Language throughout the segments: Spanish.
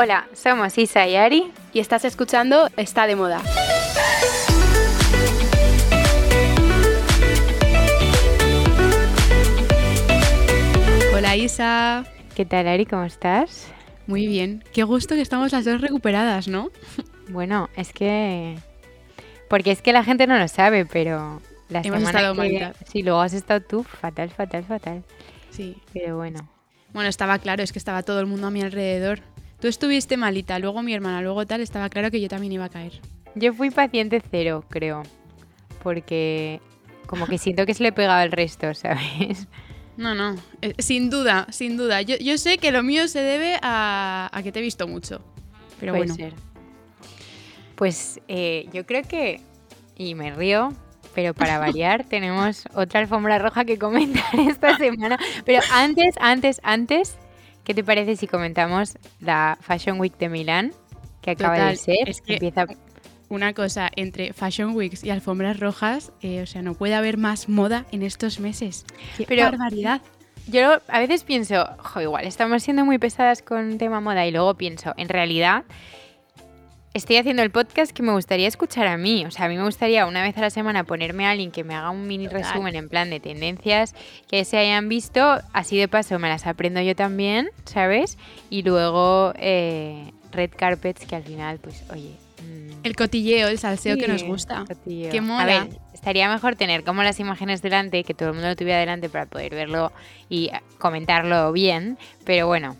Hola, somos Isa y Ari y estás escuchando Está de Moda. Hola Isa. ¿Qué tal Ari? ¿Cómo estás? Muy bien. Qué gusto que estamos las dos recuperadas, ¿no? Bueno, es que... Porque es que la gente no lo sabe, pero la Hemos semana estado que... Sí, luego has estado tú fatal, fatal, fatal. Sí. Pero bueno. Bueno, estaba claro, es que estaba todo el mundo a mi alrededor. Tú estuviste malita, luego mi hermana, luego tal, estaba claro que yo también iba a caer. Yo fui paciente cero, creo. Porque como que siento que se le pegaba el resto, ¿sabes? No, no, eh, sin duda, sin duda. Yo, yo sé que lo mío se debe a, a que te he visto mucho. Pero Puede bueno, ser. Pues eh, yo creo que, y me río, pero para variar tenemos otra alfombra roja que comentar esta semana. Pero antes, antes, antes, ¿qué te parece si comentamos la Fashion Week de Milán? Que acaba Total, de ser. es que- Empieza una cosa, entre Fashion Weeks y alfombras rojas, eh, o sea, no puede haber más moda en estos meses. ¡Qué Pero- barbaridad! Yo a veces pienso, jo, igual estamos siendo muy pesadas con tema moda y luego pienso, en realidad estoy haciendo el podcast que me gustaría escuchar a mí. O sea, a mí me gustaría una vez a la semana ponerme a alguien que me haga un mini Total. resumen en plan de tendencias que se hayan visto. Así de paso me las aprendo yo también, ¿sabes? Y luego eh, red carpets que al final, pues, oye... mm, El cotilleo, el salseo que nos gusta. cotilleo. ¡Qué A ver, estaría mejor tener como las imágenes delante, que todo el mundo lo tuviera delante para poder verlo y comentarlo bien, pero bueno,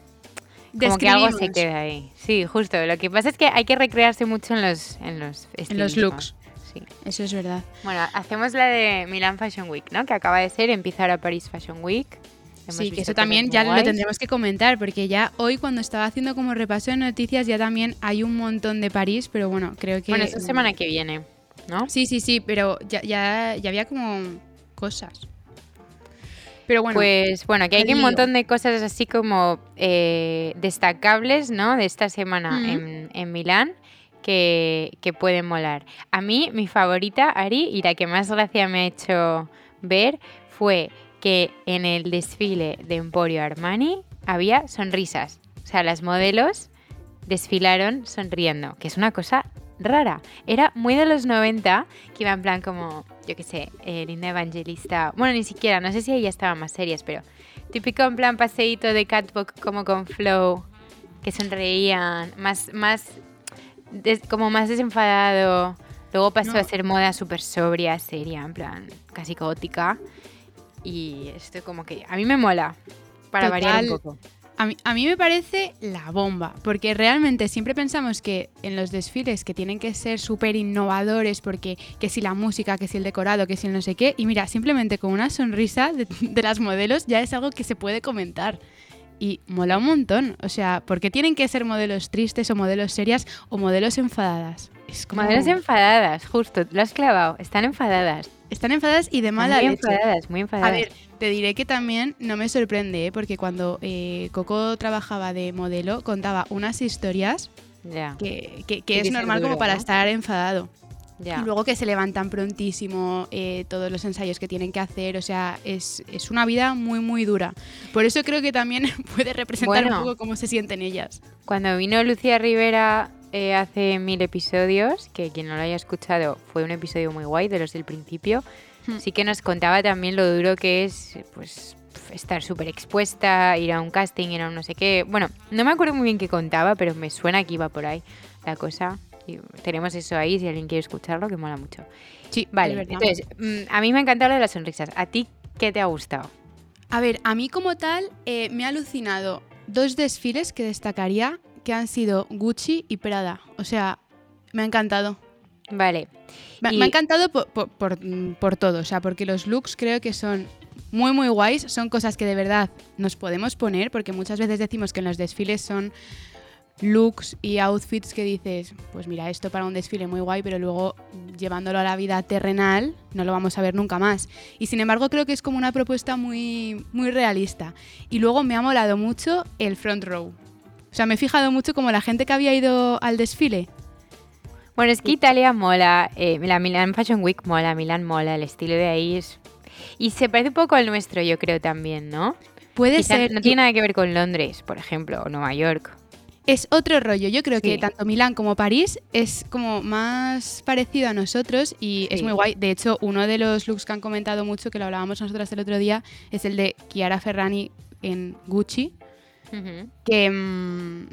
como que algo se queda ahí. Sí, justo. Lo que pasa es que hay que recrearse mucho en los en los, en los looks. Sí. Eso es verdad. Bueno, hacemos la de Milan Fashion Week, ¿no? Que acaba de ser, empieza ahora París Fashion Week. Hemos sí, que eso también ya lo tendremos que comentar, porque ya hoy cuando estaba haciendo como repaso de noticias ya también hay un montón de París, pero bueno, creo que... Bueno, esta semana que viene, ¿no? Sí, sí, sí, pero ya, ya, ya había como cosas. Pero bueno, pues bueno, aquí hay un montón de cosas así como eh, destacables, ¿no? De esta semana en, en Milán que, que pueden molar. A mí, mi favorita, Ari, y la que más gracia me ha hecho ver fue que en el desfile de Emporio Armani había sonrisas. O sea, las modelos desfilaron sonriendo, que es una cosa rara. Era muy de los 90, que iba en plan como, yo qué sé, eh, Linda Evangelista. Bueno, ni siquiera, no sé si ella estaban más serias, pero típico en plan paseíto de catwalk como con flow, que sonreían, más, más, des- como más desenfadado. Luego pasó No. a ser moda súper sobria, seria, en plan casi gótica. Y esto como que a mí me mola, para variar un Total. poco. A mí, a mí me parece la bomba, porque realmente siempre pensamos que en los desfiles que tienen que ser súper innovadores, porque que si la música, que si el decorado, que si el no sé qué, y mira, simplemente con una sonrisa de, de las modelos ya es algo que se puede comentar. Y mola un montón, o sea, ¿por qué tienen que ser modelos tristes o modelos serias o modelos enfadadas? Es como... Modelos enfadadas, justo, lo has clavado, están enfadadas. Están enfadadas y de mala muy leche. enfadadas, muy enfadadas. A ver, te diré que también no me sorprende, ¿eh? porque cuando eh, Coco trabajaba de modelo, contaba unas historias ya, que, que- que Tiene es normal duro, como para ¿no? estar enfadado. Y luego que se levantan prontísimo, eh, todos los ensayos que tienen que hacer, o sea, es, es una vida muy, muy dura. Por eso creo que también puede representar Bueno. un poco cómo se sienten ellas. Cuando vino Lucía Rivera eh, hace mil episodios, que quien no lo haya escuchado fue un episodio muy guay de los del principio, Hmm. sí que nos contaba también lo duro que es, pues estar súper expuesta, ir a un casting, ir a un no sé qué. Bueno, no me acuerdo muy bien qué contaba, pero me suena que iba por ahí la cosa. Y tenemos eso ahí, si alguien quiere escucharlo, que mola mucho. Sí, Vale, entonces, mm, a mí me ha encantado lo de las sonrisas. ¿A ti qué te ha gustado? A ver, a mí como tal eh, me ha alucinado dos desfiles que destacaría que han sido Gucci y Prada. O sea, me ha encantado. Vale. Me, Y- me ha encantado por, por- por- mm, por todo, o sea, porque los looks creo que son muy, muy guays, son cosas que de verdad nos podemos poner, porque muchas veces decimos que en los desfiles son looks y outfits que dices, pues mira, esto para un desfile muy guay, pero luego llevándolo a la vida terrenal no lo vamos a ver nunca más. Y sin embargo creo que es como una propuesta muy, muy realista. Y luego me ha molado mucho el front row. O sea, me he fijado mucho como la gente que había ido al desfile Bueno, es que Italia mola, eh, la Milan Fashion Week mola, Milán mola, el estilo de ahí es... Y se parece un poco al nuestro, yo creo también, ¿no? puede Quizá ser... no tiene nada que ver con Londres, por ejemplo, o Nueva York. es otro rollo. Yo creo que tanto Milán como París es como más parecido a nosotros y es muy guay. De hecho, uno de los looks que han comentado mucho, que lo hablábamos nosotras el otro día, es el de Chiara Ferrani en Gucci. Que, mm,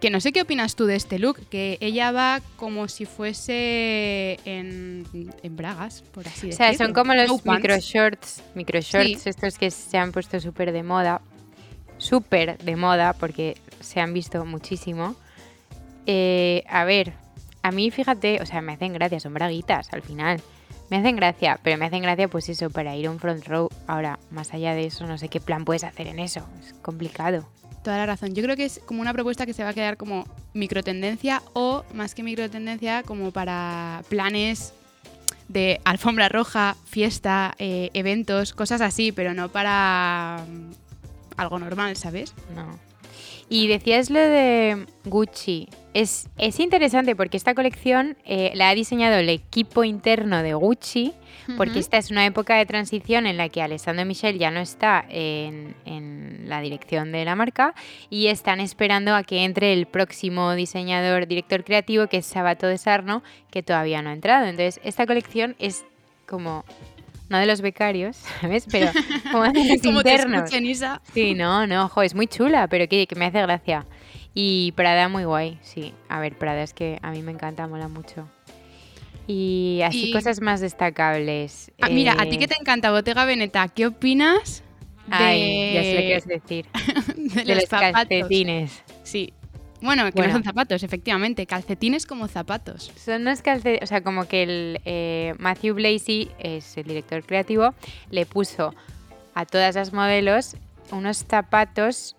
que no sé qué opinas tú de este look, que ella va como si fuese en, en bragas, por así O decirlo. sea, son como los No pants. micro shorts, micro shorts estos que se han puesto súper de moda, súper de moda porque se han visto muchísimo. Eh, a ver, a mí fíjate, o sea, me hacen gracia, son braguitas al final. Me hacen gracia, pero me hacen gracia pues eso, para ir a un front row. Ahora, más allá de eso, no sé qué plan puedes hacer en eso, es complicado. Toda la razón. Yo creo que es como una propuesta que se va a quedar como microtendencia o más que microtendencia como para planes de alfombra roja, fiesta, eh, eventos, cosas así, pero no para mm, algo normal, ¿sabes? No. Y decías lo de Gucci. Es, es interesante porque esta colección eh, la ha diseñado el equipo interno de Gucci, porque Ujú. esta es una época de transición en la que Alessandro Michel ya no está en, en la dirección de la marca y están esperando a que entre el próximo diseñador, director creativo, que es Sabato de Sarno, que todavía no ha entrado. Entonces, esta colección es como, no de los becarios, ¿sabes? Pero como de los Como te internos. escuchen, Isa. Sí, no, no, ojo, es muy chula, pero que, que me hace gracia. Y Prada muy guay, sí. A ver, Prada es que a mí me encanta, mola mucho. Y así Y- cosas más destacables. Ah, mira, a ti eh, que te encanta Bottega Veneta, ¿qué opinas de, Ay, ya sé lo que a decir. de De los los zapatos? calcetines. Sí. Bueno, que Bueno. no son zapatos, efectivamente. Calcetines como zapatos. Son unos calcetines, o sea, como que el eh, Matthew Blazy, es el director creativo, le puso a todas las modelos unos zapatos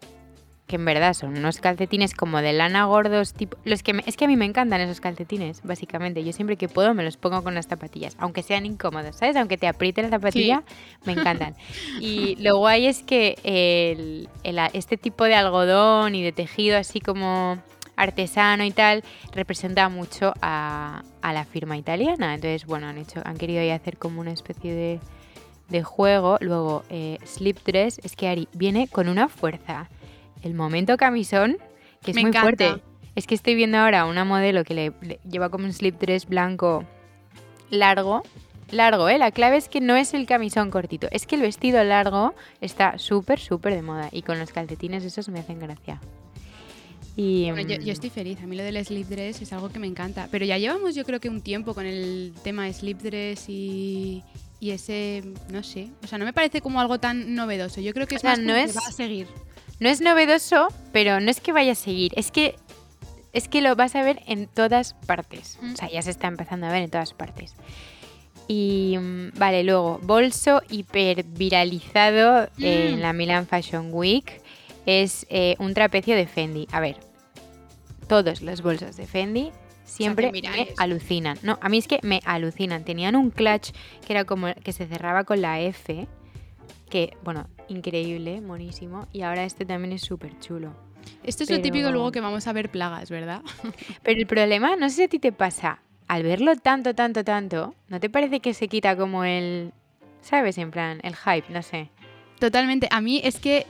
que en verdad son unos calcetines como de lana gordos, tipo los que me- es que a mí me encantan esos calcetines, básicamente. Yo siempre que puedo me los pongo con las zapatillas, aunque sean incómodos, ¿sabes? Aunque te apriete la zapatilla, me encantan. Y lo guay es que el- el- este tipo de algodón y de tejido así como artesano y tal representa mucho a, a la firma italiana. Entonces, bueno, han hecho, han querido ahí hacer como una especie de, de juego. Luego, eh, slip dress, es que Ari viene con una fuerza. El momento camisón, que es Me muy encanta. fuerte. Es que estoy viendo ahora una modelo que le, le lleva como un slip dress blanco largo. Largo, ¿eh? La clave es que no es el camisón cortito, es que el vestido largo está súper, súper de moda. Y con los calcetines esos me hacen gracia. Y, Bueno, yo, mm, yo estoy feliz. A mí lo del slip dress es algo que me encanta. Pero ya llevamos, yo creo que un tiempo con el tema slip dress y, y ese, no sé. O sea, no me parece como algo tan novedoso. Yo creo que O es sea, más como no que es- va a seguir. No es novedoso, pero no es que vaya a seguir, es que es que lo vas a ver en todas partes. O sea, ya se está empezando a ver en todas partes. Y mm, vale, luego, bolso hiperviralizado en Mm. la Milan Fashion Week es eh, un trapecio de Fendi. A ver, todos los bolsos de Fendi siempre me alucinan. No, a mí es que me alucinan. Tenían un clutch que era como que se cerraba con la F, que, bueno, increíble, monísimo. Y ahora este también es súper chulo. Esto es lo típico luego que vamos a ver plagas, ¿verdad? Pero el problema, no sé si a ti te pasa, al verlo tanto, tanto, tanto, ¿no te parece que se quita como el, ¿sabes? En plan, el hype, no sé. Totalmente. A mí es que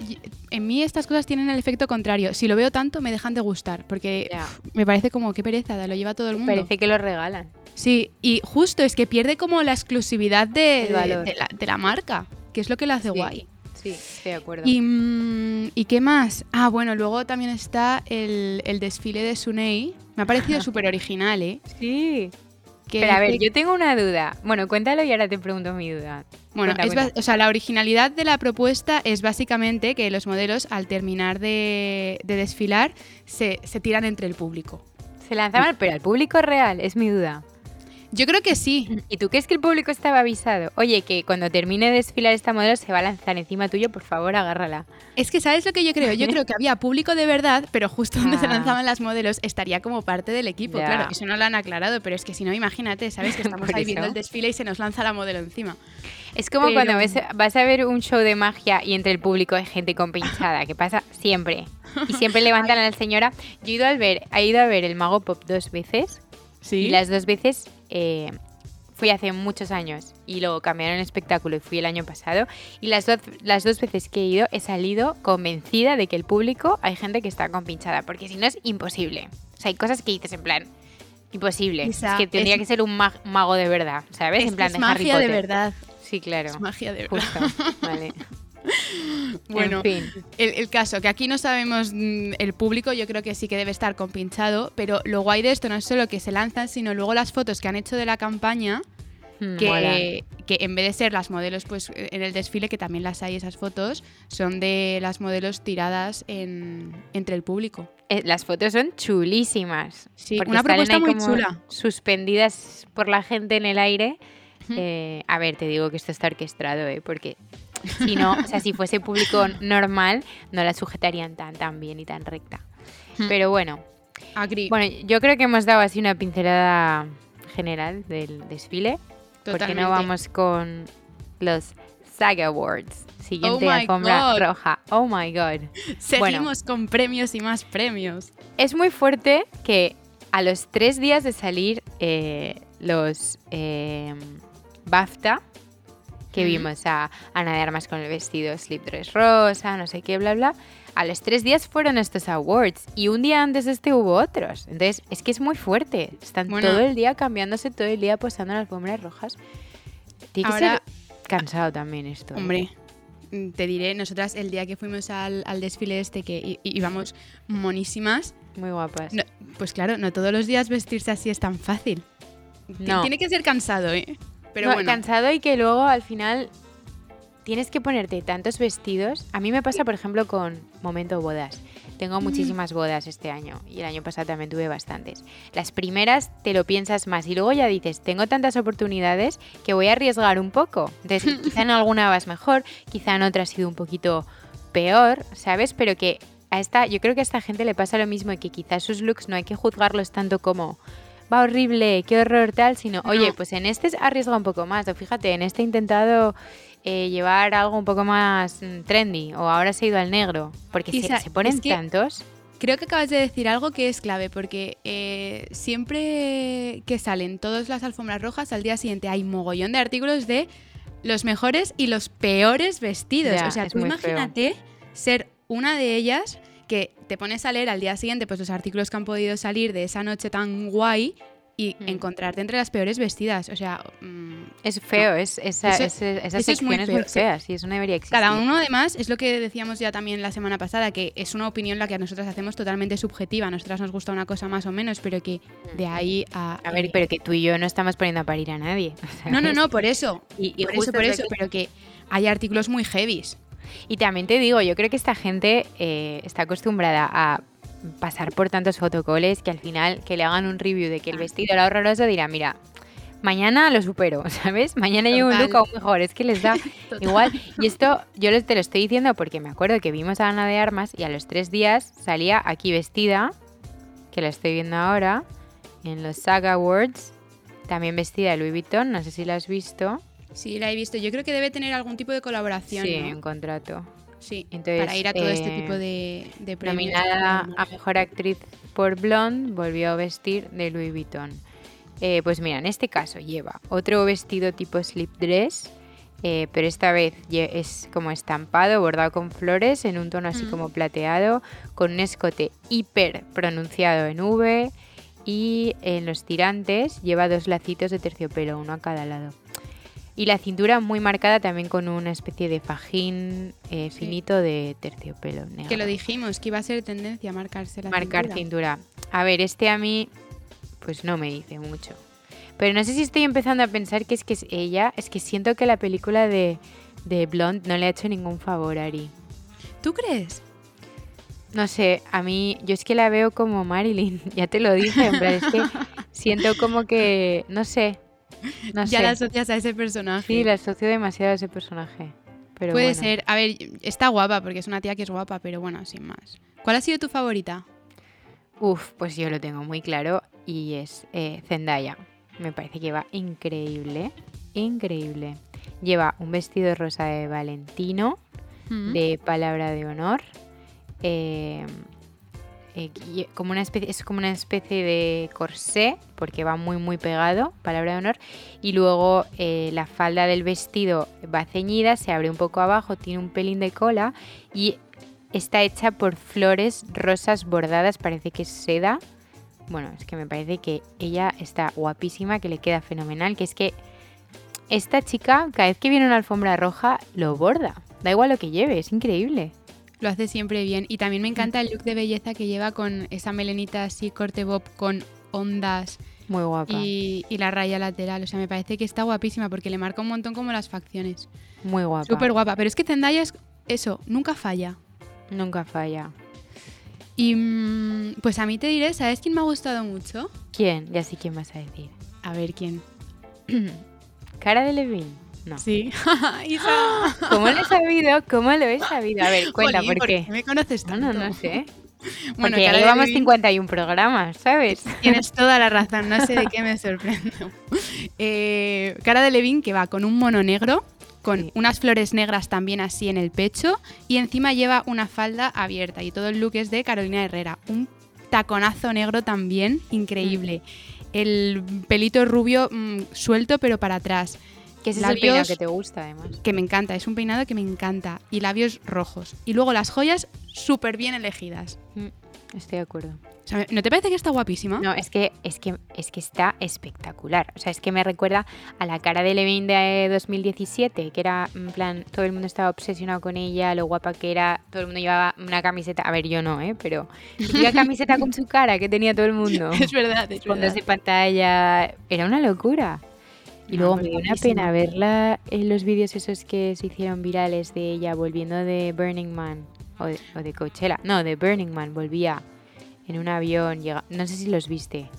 en mí estas cosas tienen el efecto contrario. Si lo veo tanto, me dejan de gustar. Porque pf, me parece como qué pereza, lo lleva todo el mundo. Parece que lo regalan. Sí, y justo es que pierde como la exclusividad de, de- la, de la marca, que es lo que lo hace Sí. guay. Sí, estoy de acuerdo. Y, mm, ¿Y qué más? Ah, bueno, luego también está el, el desfile de Sunei. Me ha parecido súper original, ¿eh? sí. Que Pero a ver, yo tengo una duda. Bueno, cuéntalo y ahora te pregunto mi duda. Bueno, Cuenta, es o sea, la originalidad de la propuesta es básicamente que los modelos, al terminar de, de desfilar, se, se tiran entre el público. Se lanzaban, pero al público real, es mi duda. Yo creo que sí. ¿Y tú crees que el público estaba avisado? Oye, que cuando termine de desfilar esta modelo se va a lanzar encima tuyo, por favor, agárrala. Es que, ¿sabes lo que yo creo? Yo creo que había público de verdad, pero justo donde se Ah. lanzaban las modelos estaría como parte del equipo. Ya. Claro, eso no lo han aclarado, pero es que si no, imagínate, ¿sabes? Que estamos ahí viendo el desfile y se nos lanza la modelo encima. Es como Pero- cuando ves- vas a ver un show de magia y entre el público hay gente con pinchada, que pasa siempre. Y siempre levantan a la señora. Yo he ido, al ver, he ido a ver el Mago Pop dos veces Sí. y las dos veces eh, fui hace muchos años. y luego cambiaron el espectáculo y fui el año pasado. Y las, dos las dos veces que he ido he salido convencida de que el público hay gente que está compinchada, porque si no es imposible. O sea, hay cosas que dices en plan, imposible. Isa, es que tendría es- que ser un mag- mago de verdad, ¿sabes? Es en plan de Harry magia de verdad. Sí, claro. Es magia de verdad. Justo. Vale. Bueno, en fin. El, el caso, que aquí no sabemos mm, el público, yo creo que sí que debe estar compinchado, pero lo guay de esto no es solo que se lanzan, sino luego las fotos que han hecho de la campaña, Mm, mola. que, que en vez de ser las modelos pues en el desfile, que también las hay esas fotos, son de las modelos tiradas en, entre el público. Eh, las fotos son chulísimas. Sí, una propuesta muy chula. Suspendidas por la gente en el aire. Eh, a ver, te digo que esto está orquestado, ¿eh? Porque si no, o sea, si fuese público normal, no la sujetarían tan, tan bien y tan recta. Pero bueno, bueno, yo creo que hemos dado así una pincelada general del desfile. ¿Por qué Totalmente. no vamos con los Saga Awards? Siguiente Oh alfombra God. roja. Oh my god. Seguimos con premios y más premios. Es muy fuerte que a los tres días de salir eh, los eh, BAFTA, que vimos a Ana de Armas con el vestido slip dress rosa, no sé qué, bla, bla, a los tres días fueron estos awards y un día antes de este hubo otros. Entonces, es que es muy fuerte. Están Bueno. todo el día cambiándose, todo el día posando en las alfombras rojas. Tiene que Ahora- ser cansado también esto. ¿eh? Hombre, mm, te diré, nosotras el día que fuimos al, al desfile este, que íbamos monísimas, Muy guapas. no- pues claro, no todos los días vestirse así es tan fácil. No. Tiene que ser cansado, ¿eh? Pero No, bueno, cansado y que luego al final tienes que ponerte tantos vestidos. A mí me pasa, por ejemplo, con momento bodas. Tengo muchísimas bodas este año y el año pasado también tuve bastantes. Las primeras te lo piensas más y luego ya dices, tengo tantas oportunidades que voy a arriesgar un poco. Entonces, quizá en alguna vas mejor, quizá en otra ha sido un poquito peor, ¿sabes? Pero que a esta, yo creo que a esta gente le pasa lo mismo y que quizás sus looks no hay que juzgarlos tanto como va horrible, qué horror tal, sino, oye, pues en este arriesga un poco más, o fíjate, en este he intentado eh, llevar algo un poco más mm, trendy, o ahora se ha ido al negro, porque se- Isa, se, ponen es que- tantos. creo que acabas de decir algo que es clave, porque eh, siempre que salen todas las alfombras rojas, al día siguiente hay mogollón de artículos de los mejores y los peores vestidos. Ya, o sea, tú feo. imagínate ser una de ellas que te pones a leer al día siguiente pues los artículos que han podido salir de esa noche tan guay y Mm. encontrarte entre las peores vestidas. O sea, mm, Es feo, es, esa, Eso- ese- esa eso es muy sección es muy, feo, sí. fea, sí, eso no debería existir. Cada uno además es lo que decíamos ya también la semana pasada, que es una opinión la que nosotras hacemos totalmente subjetiva. A nosotras nos gusta una cosa más o menos, pero que de ahí a... A ver, eh, pero que tú y yo no estamos poniendo a parir a nadie. No, no, no, por eso. Y, y por eso, por es eso, pero que hay artículos muy heavies. Y también te digo, yo creo que esta gente eh, está acostumbrada a pasar por tantos fotocoles que al final que le hagan un review de que el vestido era horroroso dirá, mira, mañana lo supero, ¿sabes? Mañana llevo un look aún mejor, es que les da igual. Y esto yo te lo estoy diciendo porque me acuerdo que vimos a Ana de Armas y a los tres días salía aquí vestida, que la estoy viendo ahora, en los Saga Awards, también vestida de Louis Vuitton, no sé si la has visto. Sí, la he visto. Yo creo que debe tener algún tipo de colaboración. Sí, ¿no? en contrato. Sí, Entonces, para ir a todo este eh, tipo de, de premios. Nominada a Mejor Actriz por Blonde, volvió a vestir de Louis Vuitton. Eh, pues mira, en este caso lleva otro vestido tipo slip dress, eh, pero esta vez es como estampado, bordado con flores, en un tono así Mm. como plateado, con un escote hiper pronunciado en V y en los tirantes lleva dos lacitos de terciopelo, uno a cada lado. Y la cintura muy marcada también con una especie de fajín eh, Sí. finito de terciopelo negro. Que lo dijimos, que iba a ser tendencia marcarse la Marcar cintura. cintura. A ver, este a mí, pues no me dice mucho. Pero no sé si estoy empezando a pensar que es que es ella, es que siento que la película de, de Blonde no le ha hecho ningún favor a Ari. ¿Tú crees? No sé, a mí, yo es que la veo como Marilyn, ya te lo dije, en plan, es que siento como que, no sé, no ya sé. la asocias a ese personaje. Sí, la asocio demasiado a ese personaje. Pero Puede bueno. ser. A ver, está guapa porque es una tía que es guapa, pero bueno, sin más. ¿Cuál ha sido tu favorita? Uf, pues yo lo tengo muy claro y es eh, Zendaya. Me parece que va increíble, increíble. Lleva un vestido rosa de Valentino, Mm. de palabra de honor. eh, eh, como una especie, es como una especie de corsé, porque va muy muy pegado, palabra de honor, y luego eh, la falda del vestido va ceñida, se abre un poco abajo, tiene un pelín de cola y está hecha por flores rosas bordadas, parece que es seda. Bueno, es que me parece que ella está guapísima, que le queda fenomenal, que es que esta chica, cada vez que viene una alfombra roja, lo borda. Da igual lo que lleve, es increíble. Lo hace siempre bien. Y también me encanta el look de belleza que lleva con esa melenita así, corte bob, con ondas Muy guapa. y, y la raya lateral. O sea, me parece que está guapísima porque le marca un montón como las facciones. Muy guapa. Súper guapa. Pero es que Zendaya es eso, nunca falla. Nunca falla. Y mm, pues a mí te diré, ¿sabes quién me ha gustado mucho? ¿Quién? Ya sé quién vas a decir. A ver quién. ¿Cara de Levine? No. Sí. Isa. ¿Cómo lo he sabido? ¿Cómo lo he sabido? A ver, cuenta, Jolín, ¿por qué? me conoces No, tanto? no, no sé. Bueno, Porque ya llevamos Delevingne- 51 programas, ¿sabes? Tienes toda la razón, no sé de qué me sorprendo. Eh, cara de Levin que va con un mono negro, con Sí. unas flores negras también así en el pecho y encima lleva una falda abierta y todo el look es de Carolina Herrera. Un taconazo negro también, increíble. El pelito rubio mm, suelto pero para atrás, Que ese es el peinado que te gusta, además. que me encanta, es un peinado que me encanta. Y labios rojos. Y luego las joyas súper bien elegidas. Mm, Estoy de acuerdo. O sea, ¿No te parece que está guapísima? No, es que, es que es que está espectacular. O sea, es que me recuerda a la cara de Levine de 2017, que era en plan, todo el mundo estaba obsesionado con ella, lo guapa que era, todo el mundo llevaba una camiseta, a ver, yo no, ¿eh? Pero una camiseta con su cara que tenía todo el mundo. Es verdad, es Fondos verdad. de pantalla, era una locura. Y No, luego pues me dio una pena verla en los vídeos esos que se hicieron virales de ella volviendo de Burning Man o de, o de Coachella. No, de Burning Man, volvía en un avión, llega, no sé si los viste.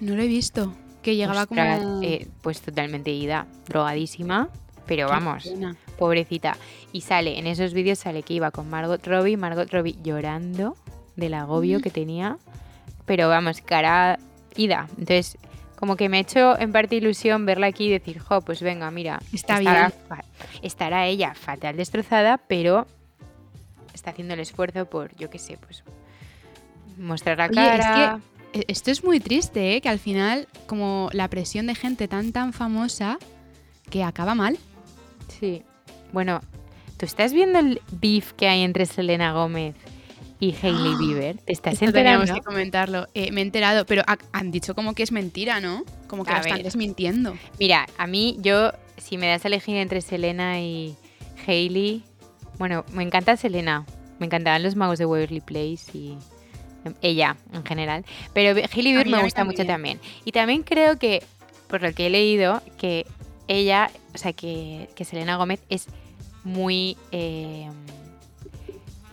No lo he visto. Que llegaba Ostras, como... eh, pues totalmente ida, drogadísima, pero Qué vamos, pena. pobrecita. Y sale, en esos vídeos sale que iba con Margot Robbie, Margot Robbie llorando del agobio Mm. que tenía, pero vamos, cara ida. Entonces, como que me ha hecho en parte ilusión verla aquí y decir, jo, pues venga, mira, Está estará, bien. estará ella fatal destrozada, pero está haciendo el esfuerzo por, yo qué sé, pues mostrar la Oye, es cara. E- Esto es muy triste, ¿eh? Que al final, como la presión de gente tan, tan famosa, que acaba mal. Sí. Bueno, ¿tú estás viendo el beef que hay entre Selena Gómez y Hailey Bieber? ¿Te estás Esto teníamos enterando? que comentarlo. Eh, me he enterado, pero ha- han dicho como que es mentira, ¿no? Como que A lo están desmintiendo. Mira, a mí, yo, si me das a elegir entre Selena y Hailey, bueno, me encanta Selena. Me encantaban los magos de Waverly Place y em, ella en general. Pero Hailey Bieber me gusta mucho también. también. Y también creo que, por lo que he leído, que ella, o sea, que, que Selena Gómez es muy... eh,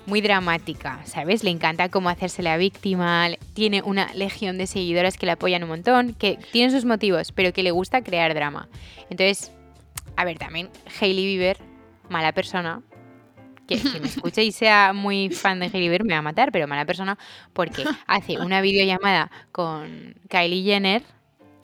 muy dramática, ¿sabes? Le encanta cómo hacerse la víctima, tiene una legión de seguidoras que le apoyan un montón, que tienen sus motivos, pero que le gusta crear drama. Entonces, a ver, también Hailey Bieber, mala persona, que, que me escuche y sea muy fan de Hailey Bieber me va a matar, pero mala persona porque hace una videollamada con Kylie Jenner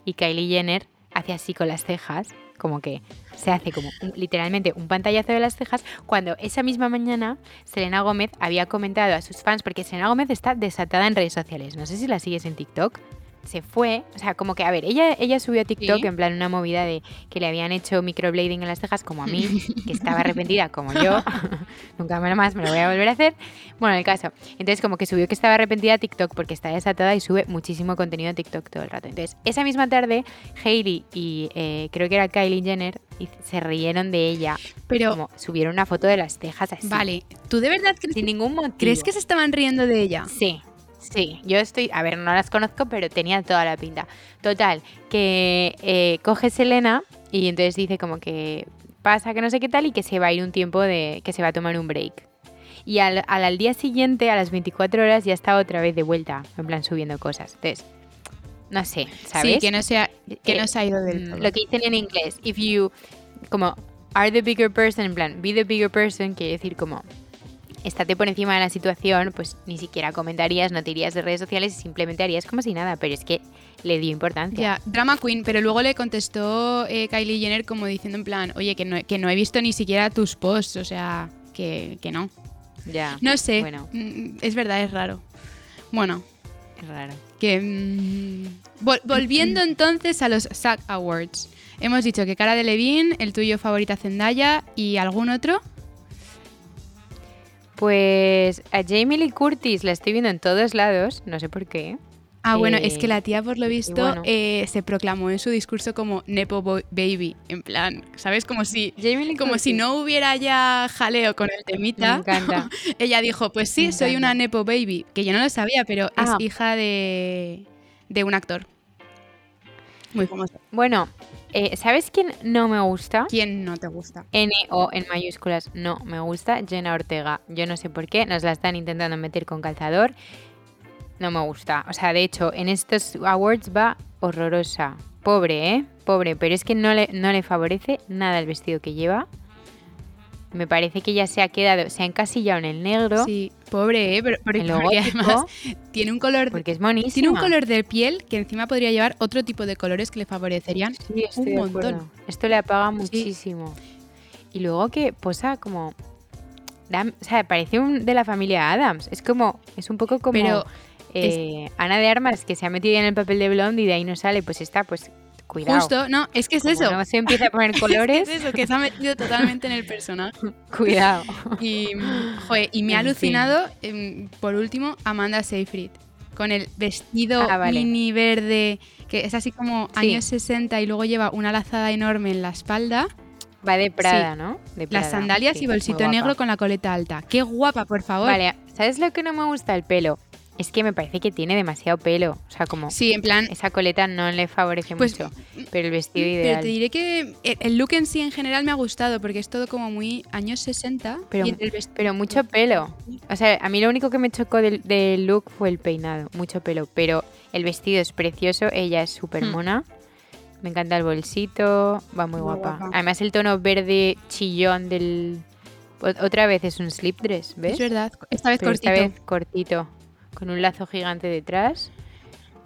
y Kylie Jenner hace así con las cejas, como que se hace como literalmente un pantallazo de las cejas, cuando esa misma mañana Selena Gómez había comentado a sus fans, porque Selena Gómez está desatada en redes sociales, no sé si la sigues en TikTok, se fue, o sea, como que, a ver, ella, ella subió a TikTok Sí. en plan una movida de que le habían hecho microblading en las cejas, como a mí, que estaba arrepentida como yo, nunca más me lo voy a volver a hacer. Bueno, el caso, entonces como que subió que estaba arrepentida a TikTok porque está desatada y sube muchísimo contenido a TikTok todo el rato. Entonces, esa misma tarde, Hailey y eh, creo que era Kylie Jenner y se rieron de ella, Pero, como subieron una foto de las cejas así, vale, ¿tú de verdad crees, sin ningún motivo. crees que se estaban riendo de ella? Sí, sí. Yo estoy. A ver, no las conozco, pero tenía toda la pinta. Total, que eh, coge Selena y entonces dice como que pasa que no sé qué tal y que se va a ir un tiempo de. que se va a tomar un break. Y al, al, al día siguiente, a las 24 horas, ya está otra vez de vuelta, en plan subiendo cosas. Entonces, no sé, ¿sabes? Sí, que no, se ha, que no se ha ido del Mm, todo. Lo que dicen en inglés, if you, como, are the bigger person, en plan, be the bigger person, quiere decir como, estate por encima de la situación, pues ni siquiera comentarías, no te irías de redes sociales y simplemente harías como si nada, pero es que le dio importancia. Ya, drama queen, pero luego le contestó eh, Kylie Jenner como diciendo en plan, oye, que no, que no he visto ni siquiera tus posts, o sea, que, que no. Ya. No sé, Bueno. mm, es verdad, es raro. Bueno, Es raro. que mm, vol- volviendo entonces a los SAG Awards. Hemos dicho que Cara de Levine, el tuyo favorita Zendaya y algún otro. Pues a Jamie Lee Curtis la estoy viendo en todos lados, no sé por qué. Ah, bueno, Eh, es que la tía por lo visto bueno. eh, se proclamó en su discurso como Nepo Baby, en plan, ¿sabes? Como si Jamie como si no hubiera ya jaleo con el Me temita. encanta. Ella dijo, pues sí, Me soy una. Nepo Baby, que yo no lo sabía, pero Ah. es hija de, de un actor. Muy famoso. Bueno, eh, ¿sabes quién no me gusta? ¿Quién no te gusta? N o en mayúsculas no me gusta, Jenna Ortega. Yo no sé por qué, nos la están intentando meter con calzador. No me gusta. O sea, de hecho, en estos awards va horrorosa. Pobre, ¿eh? Pobre, pero es que no le, no le favorece nada el vestido que lleva. Me parece que ya se ha quedado, se ha encasillado en el negro, Sí, pobre, ¿eh? Pero, pero- gótico, además tiene un color porque es monísima. tiene un color de piel que encima podría llevar otro tipo de colores que le favorecerían. Sí, un montón. Esto le apaga muchísimo. Y luego que posa como... o sea, parece un de la familia Adams. Es como... Es un poco como... Pero eh, Ana de Armas, que se ha metido en el papel de Blonde y de ahí no sale. Pues está, pues... Cuidado. justo, no, es que es Como eso. no se empieza a poner Es colores, que es eso, que se ha metido totalmente en el personaje. cuidado. Y, joder, y me ha alucinado, em, por último, Amanda Seyfried. Con el vestido Ah, vale. mini verde, que es así como Sí. años 60 y luego lleva una lazada enorme en la espalda, Va de Prada, ¿no? De las Prada, sandalias sí, y bolsito negro con la coleta alta. ¡Qué guapa, por favor! Vale, ¿sabes lo que no me gusta? El pelo. Es que me parece que tiene demasiado pelo. O sea, como... Sí, en plan, Esa coleta no le favorece Pues, mucho. Pero el vestido pero ideal. te diré que el- look en sí en general me ha gustado porque es todo como muy años 60 Pero, y el vestido pero mucho pelo. O sea, a mí lo único que me chocó del, del look fue el peinado, mucho pelo. Pero el vestido es precioso, ella es súper Hmm. mona. Me encanta el bolsito, va muy, Muy guapa. guapa. Además el tono verde chillón del... Otra vez es un slip dress, ¿ves? Es verdad, esta vez Pero cortito. esta vez cortito, con un lazo gigante detrás,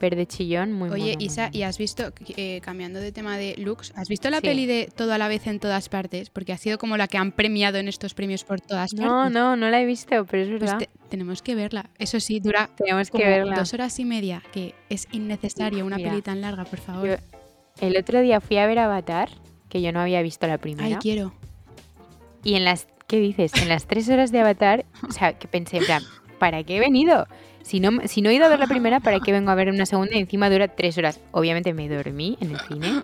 verde chillón, muy Oye, mono, Isa. ¿y has visto, eh, cambiando de tema de looks, has visto la Sí. peli de Todo a la vez en todas partes? Porque ha sido como la que han premiado en estos premios por todas No, partes. no, no la he visto, pero es Pues verdad. te- tenemos que verla. Eso sí, dura Tenemos como que verla. dos horas y media, que es innecesario una Mira, peli tan larga, por favor. Yo el otro día fui a ver Avatar, que yo no había visto la primera. Ay, quiero. Y en las, ¿qué dices? En las tres horas de Avatar, o sea, que pensé, en plan, ¿para qué he venido? Si no, si no he ido a ver la primera, ¿para qué vengo a ver una segunda? Y encima dura tres horas. Obviamente me dormí en el cine.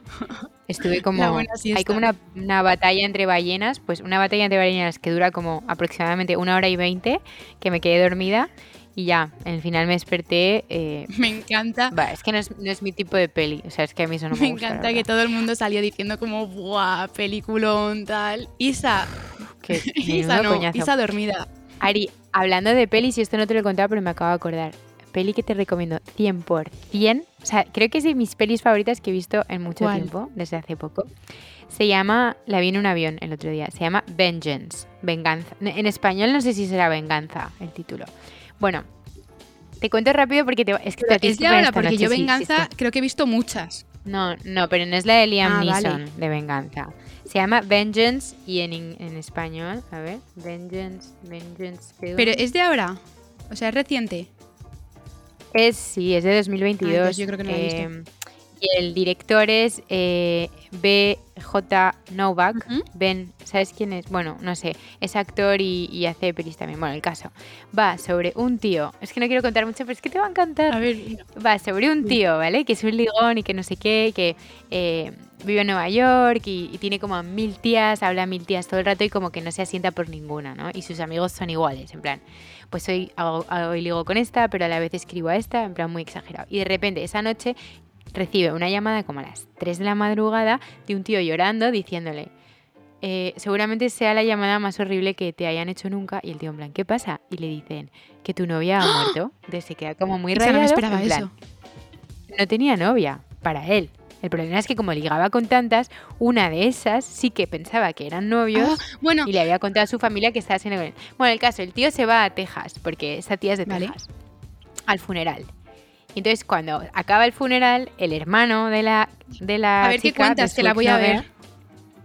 Estuve como... Hay como una, una batalla entre ballenas, pues una batalla entre ballenas que dura como aproximadamente una hora y veinte, que me quedé dormida y ya, al final me desperté... eh, Me encanta. va, es que no es, no es mi tipo de peli, o sea, es que a mí eso no me, me gusta, encanta que todo el mundo salió diciendo como, ¡buah, peliculón, tal! Isa, Que Isa no, coñazo. Isa dormida. Ari, hablando de pelis, y esto no te lo he contado, pero me acabo de acordar. Peli que te recomiendo 100%. O sea, creo que es de mis pelis favoritas que he visto en mucho ¿Cuál? tiempo, desde hace poco. Se llama, la vi en un avión el otro día, se llama Vengeance, Venganza. En español no sé si será Venganza el título. Bueno, te cuento rápido porque te, es que te Es de ahora, porque noche, yo sí, sí, Venganza sí. creo que he visto muchas. No, no, pero no es la de Liam Ah, vale. Neeson, de Venganza. Se llama Vengeance y en, en español, a ver, Vengeance, Vengeance Film. Pero es de ahora. O sea, es reciente. Es, sí, es de 2022. Ah, yo creo que no la he visto. Y el director es eh, B.J. Novak. Ben, ¿sabes quién es? Bueno, no sé, es actor y, y hace pelis también. Bueno, el caso. Va sobre un tío. Es que no quiero contar mucho, pero es que te va a encantar. A ver, Va sobre un tío, ¿vale? Que es un ligón y que no sé qué, que eh, vive en Nueva York y, y tiene como a mil tías, habla a mil tías todo el rato y como que no se asienta por ninguna, ¿no? Y sus amigos son iguales, en plan, pues hoy, hago, hoy ligo con esta, pero a la vez escribo a esta, en plan muy exagerado. Y de repente esa noche recibe una llamada como a las 3 de la madrugada de un tío llorando diciéndole, eh, seguramente sea la llamada más horrible que te hayan hecho nunca. Y el tío en plan, ¿qué pasa? Y le dicen que tu novia ha muerto. Entonces se queda como muy rayado. no me esperaba en plan, eso. no tenía novia para él. El problema es que como ligaba con tantas, una de esas sí que pensaba que eran novios Ah, bueno, y le había contado a su familia que estaba él. Bueno, el caso, el tío se va a Texas, porque esa tía es de Vale. Texas, al funeral. Entonces cuando acaba el funeral, el hermano de la de la A ver qué chica, cuentas, de que la voy a ver.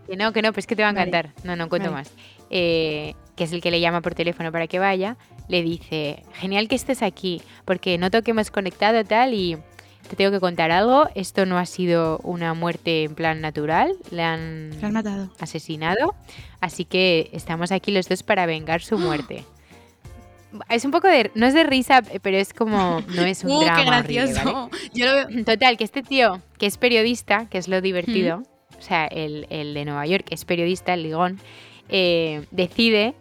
Que no, que no, pues que te va a Vale. encantar. No, no cuento Vale. más. eh, que es el que le llama por teléfono para que vaya, le dice, genial que estés aquí, porque noto que hemos conectado tal y te tengo que contar algo, esto no ha sido una muerte en plan natural, le han, has matado. asesinado, así que estamos aquí los dos para vengar su muerte. Es un poco de, no es de risa, pero es como, no es un ¡Uh, drama qué horrible, gracioso! ¿vale? Yo lo veo... Total, que este tío, que es periodista, que es lo divertido, o sea, el, el de Nueva York, que es periodista, el Ligón, eh, decide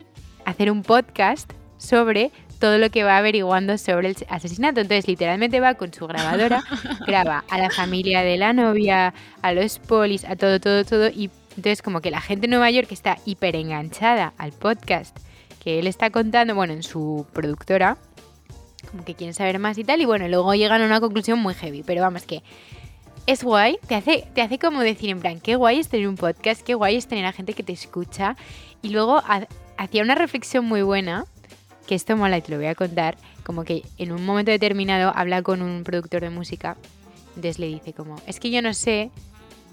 hacer un podcast sobre todo lo que va averiguando sobre el asesinato. Entonces, literalmente va con su grabadora, graba a la familia de la novia, a los polis, a todo, todo, todo. Y entonces, como que la gente en Nueva York está hiper enganchada al podcast que él está contando, bueno, en su productora, como que quieren saber más y tal. Y bueno, luego llegan a una conclusión muy heavy. Pero vamos, que es guay, te hace, te hace como decir en plan, qué guay es tener un podcast, qué guay es tener a gente que te escucha. Y luego ha- hacía una reflexión muy buena, que esto mola y te lo voy a contar, como que en un momento determinado habla con un productor de música, entonces le dice como, es que yo no sé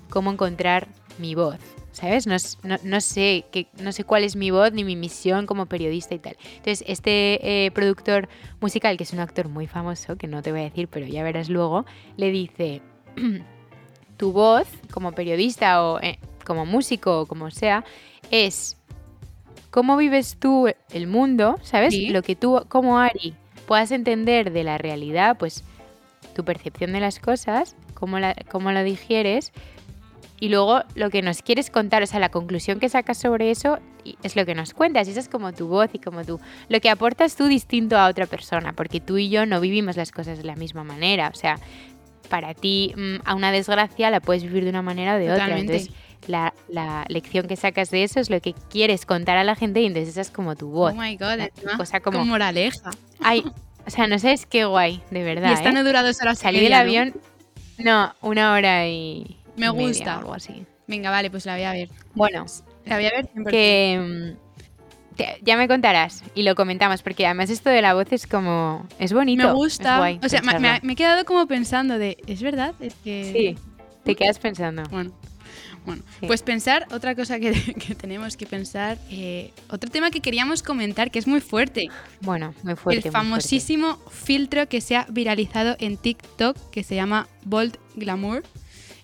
cómo encontrar mi voz, ¿sabes? No, s- no- no sé, no sé cuál es mi voz ni mi misión como periodista y tal. Entonces, este eh, productor musical, que es un actor muy famoso, que no te voy a decir, pero ya verás luego, le dice, tu voz como periodista o eh, como músico o como sea, es cómo vives tú el mundo, ¿sabes? Sí. Lo que tú como Ari puedas entender de la realidad, pues tu percepción de las cosas, cómo, la, cómo lo digieres y luego lo que nos quieres contar, o sea, la conclusión que sacas sobre eso es lo que nos cuentas, y esa es como tu voz y como tú, lo que aportas tú distinto a otra persona, porque tú y yo no vivimos las cosas de la misma manera, o sea, para ti mm, a una desgracia la puedes vivir de una manera o de otra, Totalmente. entonces la, la lección que sacas de eso es lo que quieres contar a la gente y entonces esa es como tu voz. Oh my god, encima, cosa como- con moraleja. Ay, o sea, no sabes qué guay, de verdad. Y esta ¿eh? no dura dos horas Salí del avión, no, una hora y. Me media gusta. algo así. Venga, vale, pues la voy a ver. Bueno, La voy a ver 100%. que. mm, te- ya me contarás y lo comentamos, porque además esto de la voz es como. Es bonito. Me es gusta. guay o sea, me, he quedado como pensando de, ¿es verdad? Es que... Sí, te quedas pensando. Bueno, bueno. Sí. pues pensar, otra cosa que, que tenemos que pensar, eh, otro tema que queríamos comentar que es muy fuerte, Bueno, muy fuerte. el famosísimo filtro que se ha viralizado en TikTok que se llama Bold Glamour.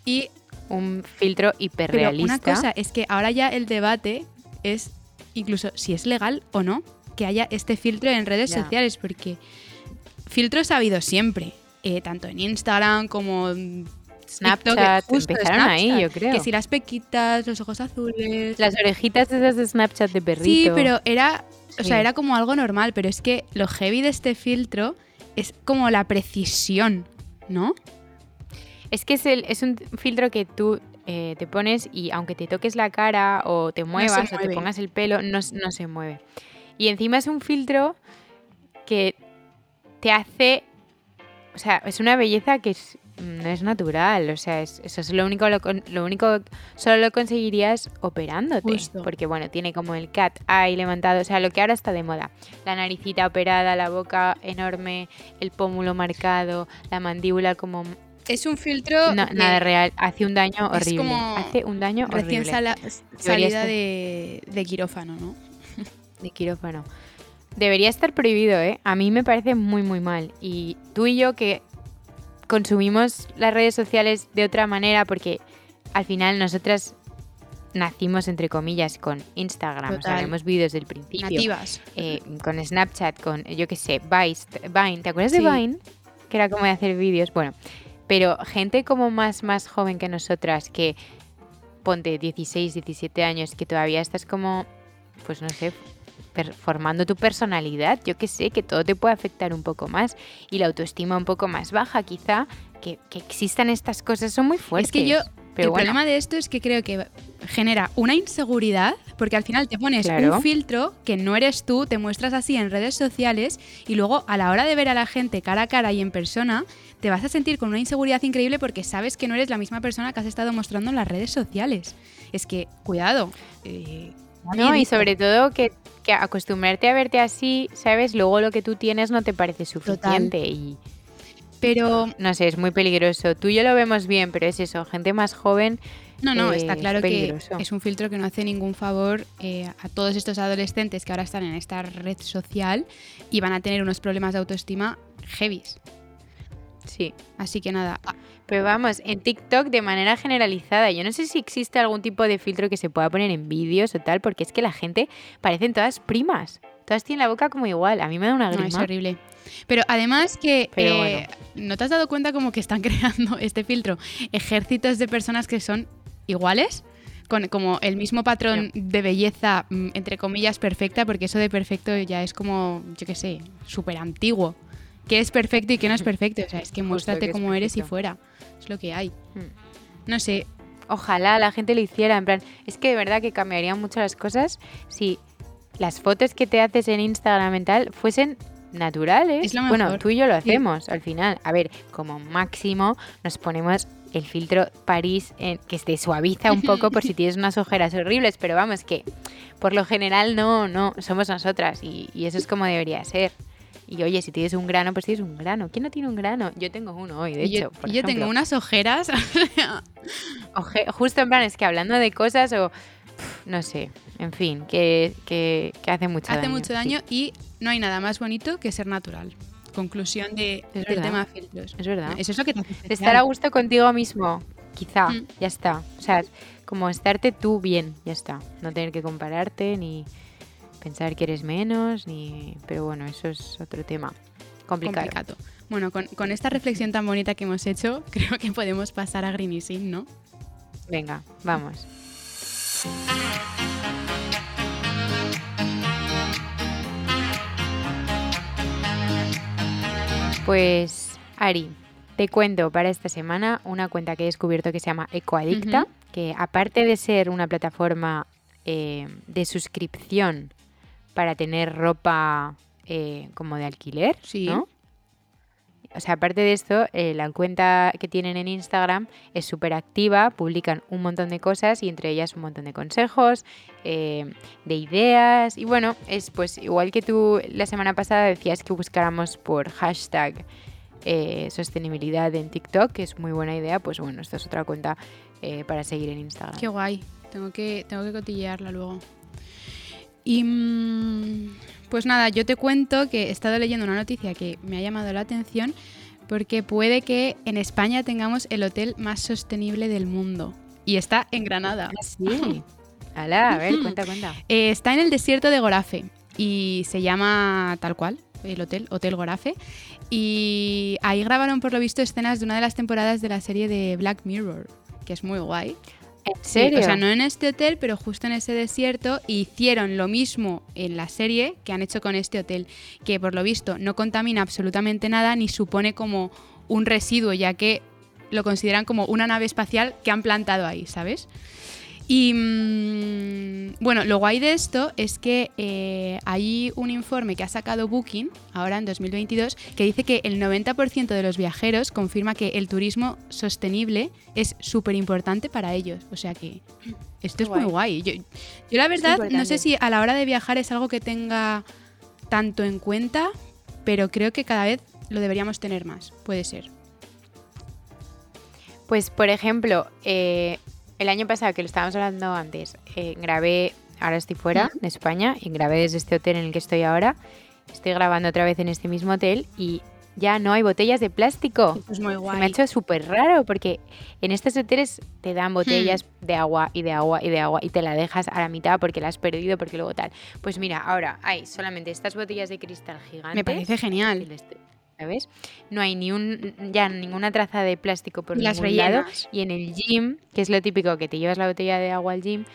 Y. Un filtro pero hiperrealista. una cosa es que ahora ya el debate es incluso si es legal o no que haya este filtro en redes sociales, porque filtros ha habido siempre, eh, tanto en Instagram como en Snapchat, TikTok, justo, empezaron ahí, yo creo. Que si las pequitas, los ojos azules. Las orejitas esas de Snapchat de perrito. Sí, pero era, o sea, era como algo normal, pero es que lo heavy de este filtro es como la precisión, ¿no? Es que es, el- es un filtro que tú eh, te pones y aunque te toques la cara o te muevas o te pongas el pelo, no, no se mueve. Y encima es un filtro que te hace... O sea, es una belleza que es- no es natural. O sea, es- eso es lo único, lo, único... Solo lo conseguirías operándote. Justo. Porque, bueno, tiene como el cat eye levantado. O sea, lo que ahora está de moda. La naricita operada, la boca enorme, el pómulo marcado, la mandíbula como Es un filtro no, nada real. Hace un daño horrible. como Hace un daño recién horrible. sala- salida estar- de, de quirófano, ¿no? De quirófano. Debería estar prohibido, ¿eh? A mí me parece muy, muy mal. Y tú y yo que consumimos las redes sociales de otra manera, porque al final nosotras nacimos, entre comillas, con Instagram. O sea, Total. vemos vídeos del principio. Nativas. eh, con Snapchat, con, yo qué sé, Vice, Vine. ¿Te acuerdas de. Vine? Que era como de hacer vídeos. Bueno, pero gente como más, más joven que nosotras, que ponte 16, 17 años, que todavía estás como, pues no sé, per- formando tu personalidad, yo que sé, que todo te puede afectar un poco más y la autoestima un poco más baja, quizá, que, que existan estas cosas son muy fuertes. Es que yo, pero el bueno, problema de esto es que creo que genera una inseguridad, porque al final te pones Claro. un filtro que no eres tú, te muestras así en redes sociales y luego a la hora de ver a la gente cara a cara y en persona, te vas a sentir con una inseguridad increíble porque sabes que no eres la misma persona que has estado mostrando en las redes sociales. Es que, cuidado. eh, No, nadie y sobre todo que, que acostumbrarte a verte así, ¿sabes? Luego lo que tú tienes no te parece suficiente y Pero no sé, es muy peligroso. Tú y yo lo vemos bien, pero es eso, gente más joven No, no, eh, está claro es que es un filtro que no hace ningún favor eh, a todos estos adolescentes que ahora están en esta red social y van a tener unos problemas de autoestima heavies. Sí. Así que nada, Pero vamos, en TikTok de manera generalizada, yo no sé si existe algún tipo de filtro que se pueda poner en vídeos o tal, porque es que la gente parecen todas primas. Todas tienen la boca como igual. A mí me da una no, grima. es horrible. Pero además que Pero eh, ¿no te has dado cuenta como que están creando este filtro ejércitos de personas que son iguales? Con como el mismo patrón de belleza, mm, entre comillas, perfecta, porque eso de perfecto ya es como, yo qué sé, súper antiguo. ¿Qué es perfecto y qué no es perfecto? O sea, es que Justo, muéstrate que como eres y fuera. Es lo que hay. Mm. No sé, Ojalá la gente lo hiciera, en plan, es que de verdad que cambiarían mucho las cosas si las fotos que te haces en Instagram y tal fuesen naturales. Es lo Bueno, mejor. tú y yo lo Sí. hacemos al final. A ver, como máximo nos ponemos el filtro París que te suaviza un poco por si tienes unas ojeras horribles, pero vamos que por lo general no, no, somos nosotras y, y eso es como debería ser. Y oye, si tienes un grano, pues tienes un grano. ¿Quién no tiene un grano? Yo tengo uno hoy, de y yo, hecho. por y yo tengo unas ojeras. Oje- justo en plan, es que hablando de cosas o no sé, en fin, que, que, que hace mucho hace daño. mucho sí. daño y no hay nada más bonito que ser natural. Conclusión de, Es del tema filtros. Es verdad. Eso es lo que te hace estar a gusto contigo mismo, quizá, Mm. ya está. O sea, como estarte tú bien, ya está. No tener que compararte ni pensar que eres menos, ni... Pero bueno, eso es otro tema. Complicado. complicado. Bueno, con, con esta reflexión tan bonita que hemos hecho, creo que podemos pasar a Greenising, ¿no? Venga, vamos. Pues, Ari, te cuento para esta semana una cuenta que he descubierto que se llama Ecoadicta, que aparte de ser una plataforma eh, de suscripción para tener ropa eh, como de alquiler, Sí. ¿no? O sea, aparte de esto, eh, la cuenta que tienen en Instagram es súper activa, publican un montón de cosas y entre ellas un montón de consejos, eh, de ideas. Y bueno, es pues igual que tú la semana pasada decías que buscáramos por hashtag eh, sostenibilidad en TikTok, que es muy buena idea, pues bueno, esta es otra cuenta para seguir en Instagram. Qué guay. Tengo que, tengo que cotillearla luego. Y mm, pues nada, yo te cuento que he estado leyendo una noticia que me ha llamado la atención porque puede que en España tengamos el hotel más sostenible del mundo. Y está en Granada. Ah, sí. Ala, a ver, cuenta, cuenta. Eh, está en el desierto de Gorafe y se llama tal cual, el hotel, Hotel Gorafe. Y ahí grabaron por lo visto escenas de una de las temporadas de la serie de Black Mirror, que es muy guay. ¿En Sí, serio? o sea, no en este hotel, pero justo en ese desierto hicieron lo mismo en la serie que han hecho con este hotel, que por lo visto no contamina absolutamente nada ni supone como un residuo, ya que lo consideran como una nave espacial que han plantado ahí, ¿sabes? Y mm, bueno, lo guay de esto es que eh, hay un informe que ha sacado Booking, ahora en 2022, que dice que el 90% de los viajeros confirma que el turismo sostenible es súper importante para ellos. O sea que esto es muy guay. Yo, yo la verdad no sé si a la hora de viajar es algo que tenga tanto en cuenta, pero creo que cada vez lo deberíamos tener más. Puede ser. Pues, por ejemplo, eh, el año pasado, que lo estábamos hablando antes, eh, grabé, ahora estoy fuera de España, y grabé desde este hotel en el que estoy ahora. Estoy grabando otra vez en este mismo hotel y ya no hay botellas de plástico. Es muy Se guay. me ha hecho súper raro porque en estos hoteles te dan botellas de agua y de agua y de agua y te la dejas a la mitad porque la has perdido, porque luego tal. Pues mira, ahora hay solamente estas botellas de cristal gigantes. Me parece genial. ¿Sabes? No hay ni un, ya ninguna traza de plástico por las ningún lado. Y en el gym, que es lo típico que te llevas la botella de agua al gym,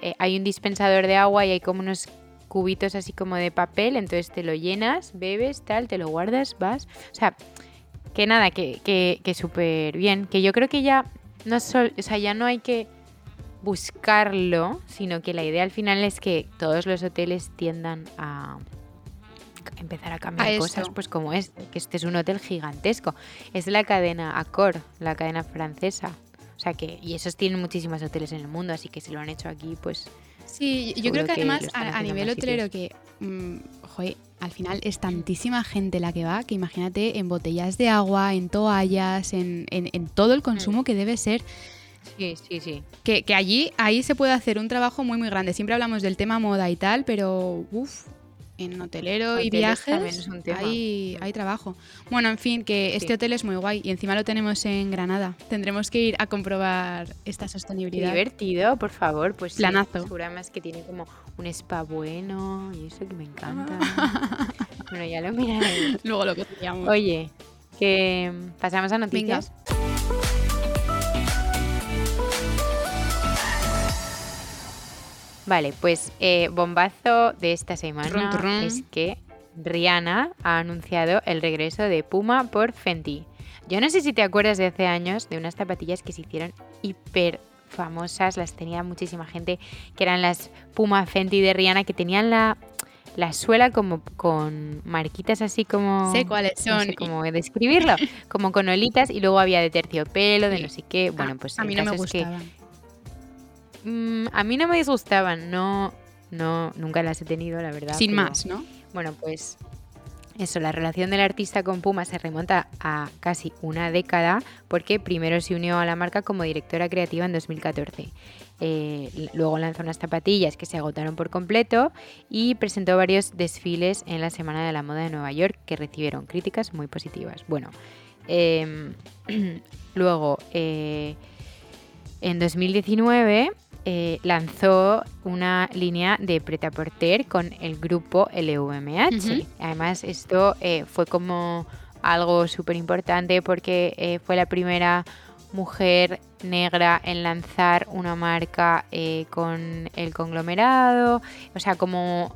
eh, hay un dispensador de agua y hay como unos cubitos así como de papel, entonces te lo llenas, bebes, tal, te lo guardas, vas. O sea, que nada, que, que, que súper bien. Que yo creo que ya no sol, o sea, ya no hay que buscarlo, sino que la idea al final es que todos los hoteles tiendan a empezar a cambiar A cosas, pues como este, que este es un hotel gigantesco. Es la cadena Accor, la cadena francesa. O sea que, y esos tienen muchísimos hoteles en el mundo, así que si lo han hecho aquí, pues Sí, yo creo que que además a, nivel hotelero que, mm, joder, al final es tantísima gente la que va que imagínate en botellas de agua, en toallas, en, en- en todo el consumo que debe ser Sí, sí, sí. Que, que allí, ahí se puede hacer un trabajo muy, muy grande. Siempre hablamos del tema moda y tal, pero uff, en hotelero y Hoteles viajes hay, hay trabajo. Bueno, en fin, que este hotel es muy guay y encima lo tenemos en Granada. Tendremos que ir a comprobar esta Qué sostenibilidad. divertido, por favor. Pues sí, Planazo. seguro además que tiene como un spa bueno y eso que me encanta. bueno, ya lo miraré. Luego lo que. Oye, que mm, pasamos a noticias. Vale, pues eh, bombazo de esta semana es que Rihanna ha anunciado el regreso de Puma por Fenty. Yo no sé si te acuerdas de hace años de unas zapatillas que se hicieron hiper famosas, las tenía muchísima gente, que eran las Puma Fenty de Rihanna, que tenían la, la suela como con marquitas así como... Sé cuáles no son. sé cómo describirlo, como con olitas y luego había de terciopelo, de Sí. no sé qué. Bueno, Ah, pues a mí no me caso es que. Mm, a mí no me disgustaban, no, no, nunca las he tenido, la verdad. Sin pero, más, ¿no? Bueno, pues eso, la relación del artista con Puma se remonta a casi una década porque primero se unió a la marca como directora creativa en 2014. Eh, luego lanzó unas zapatillas que se agotaron por completo y presentó varios desfiles en la Semana de la Moda de Nueva York que recibieron críticas muy positivas. Bueno, em, luego eh, en 2019 eh, lanzó una línea de prêt-à-porter con el grupo LVMH. Además, esto eh, fue como algo súper importante porque eh, fue la primera mujer negra en lanzar una marca con el conglomerado. O sea, como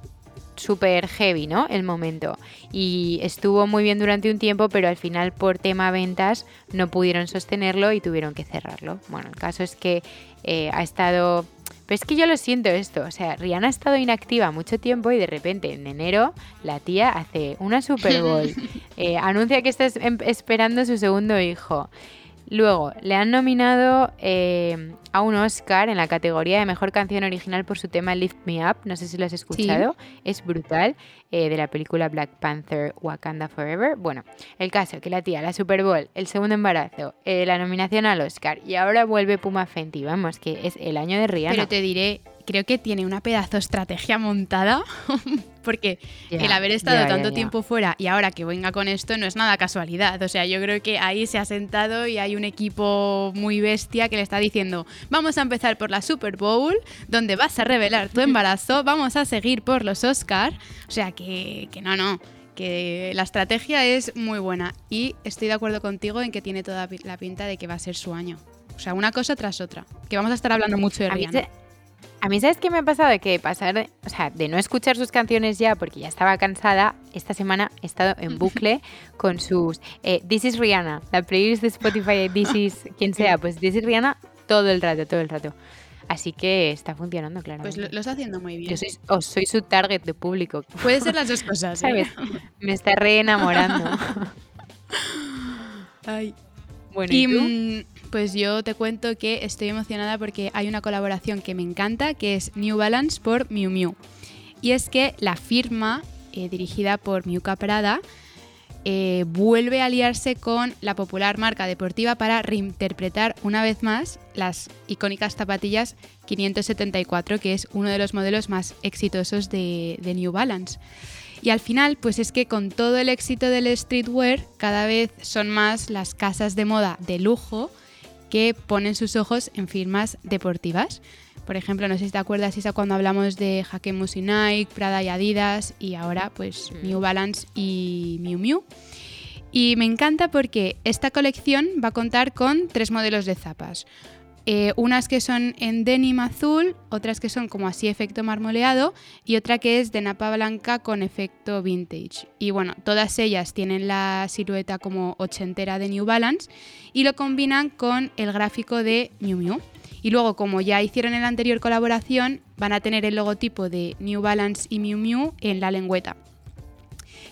súper heavy, ¿no? El momento. Y estuvo muy bien durante un tiempo, pero al final por tema ventas no pudieron sostenerlo y tuvieron que cerrarlo. Bueno, el caso es que eh, ha estado... Pero es que yo lo siento esto, o sea, Rihanna ha estado inactiva mucho tiempo y de repente en enero la tía hace una Super Bowl, eh, anuncia que está es- em- esperando su segundo hijo. Luego, le han nominado eh, a un Oscar en la categoría de Mejor Canción Original por su tema Lift Me Up. No sé si lo has escuchado. Es brutal. eh, de la película Black Panther Wakanda Forever. Bueno, el caso que la tía, la Super Bowl, el segundo embarazo, eh, la nominación al Oscar y ahora vuelve Puma Fenty. Vamos, que es el año de Rihanna. Pero te diré, creo que tiene una pedazo estrategia montada, porque el haber estado tanto tiempo fuera y ahora que venga con esto no es nada casualidad. O sea, yo creo que ahí se ha sentado y hay un equipo muy bestia que le está diciendo, vamos a empezar por la Super Bowl, donde vas a revelar tu embarazo, vamos a seguir por los Oscar. O sea, que, que no, no. Que la estrategia es muy buena y estoy de acuerdo contigo en que tiene toda la pinta de que va a ser su año. O sea, una cosa tras otra. Que vamos a estar hablando mucho de Rihanna. A mí, ¿sabes qué me ha pasado? De que pasar, de- o sea, de no escuchar sus canciones ya porque ya estaba cansada, esta semana he estado en bucle con sus eh, This is Rihanna, la playlist de Spotify, This is quien sea, pues This is Rihanna todo el rato, todo el rato. Así que está funcionando, claro. Pues lo, lo está haciendo muy bien. Yo soy, su target de público, Puede ser las dos cosas, ¿eh? ¿sabes? Me está re enamorando. Ay. Bueno, Y ¿y tú? Pues yo te cuento que estoy emocionada porque hay una colaboración que me encanta, que es New Balance por Miu Miu. Y es que la firma, eh, dirigida por Miuca Prada, eh, vuelve a aliarse con la popular marca deportiva para reinterpretar una vez más las icónicas zapatillas 574, que es uno de los modelos más exitosos de, de New Balance. Y al final, pues es que con todo el éxito del streetwear, cada vez son más las casas de moda de lujo que ponen sus ojos en firmas deportivas. Por ejemplo, no sé si te acuerdas, Isa, cuando hablamos de Hakemus y Nike, Prada y Adidas, y ahora pues. New Balance y Miu Miu. Y me encanta porque esta colección va a contar con tres modelos de zapas. Eh, unas que son en denim azul, otras que son como así efecto marmoleado y otra que es de napa blanca con efecto vintage. Y bueno, todas ellas tienen la silueta como ochentera de New Balance y lo combinan con el gráfico de Miu Miu. Y luego, como ya hicieron en la anterior colaboración, van a tener el logotipo de New Balance y Miu Miu en la lengüeta.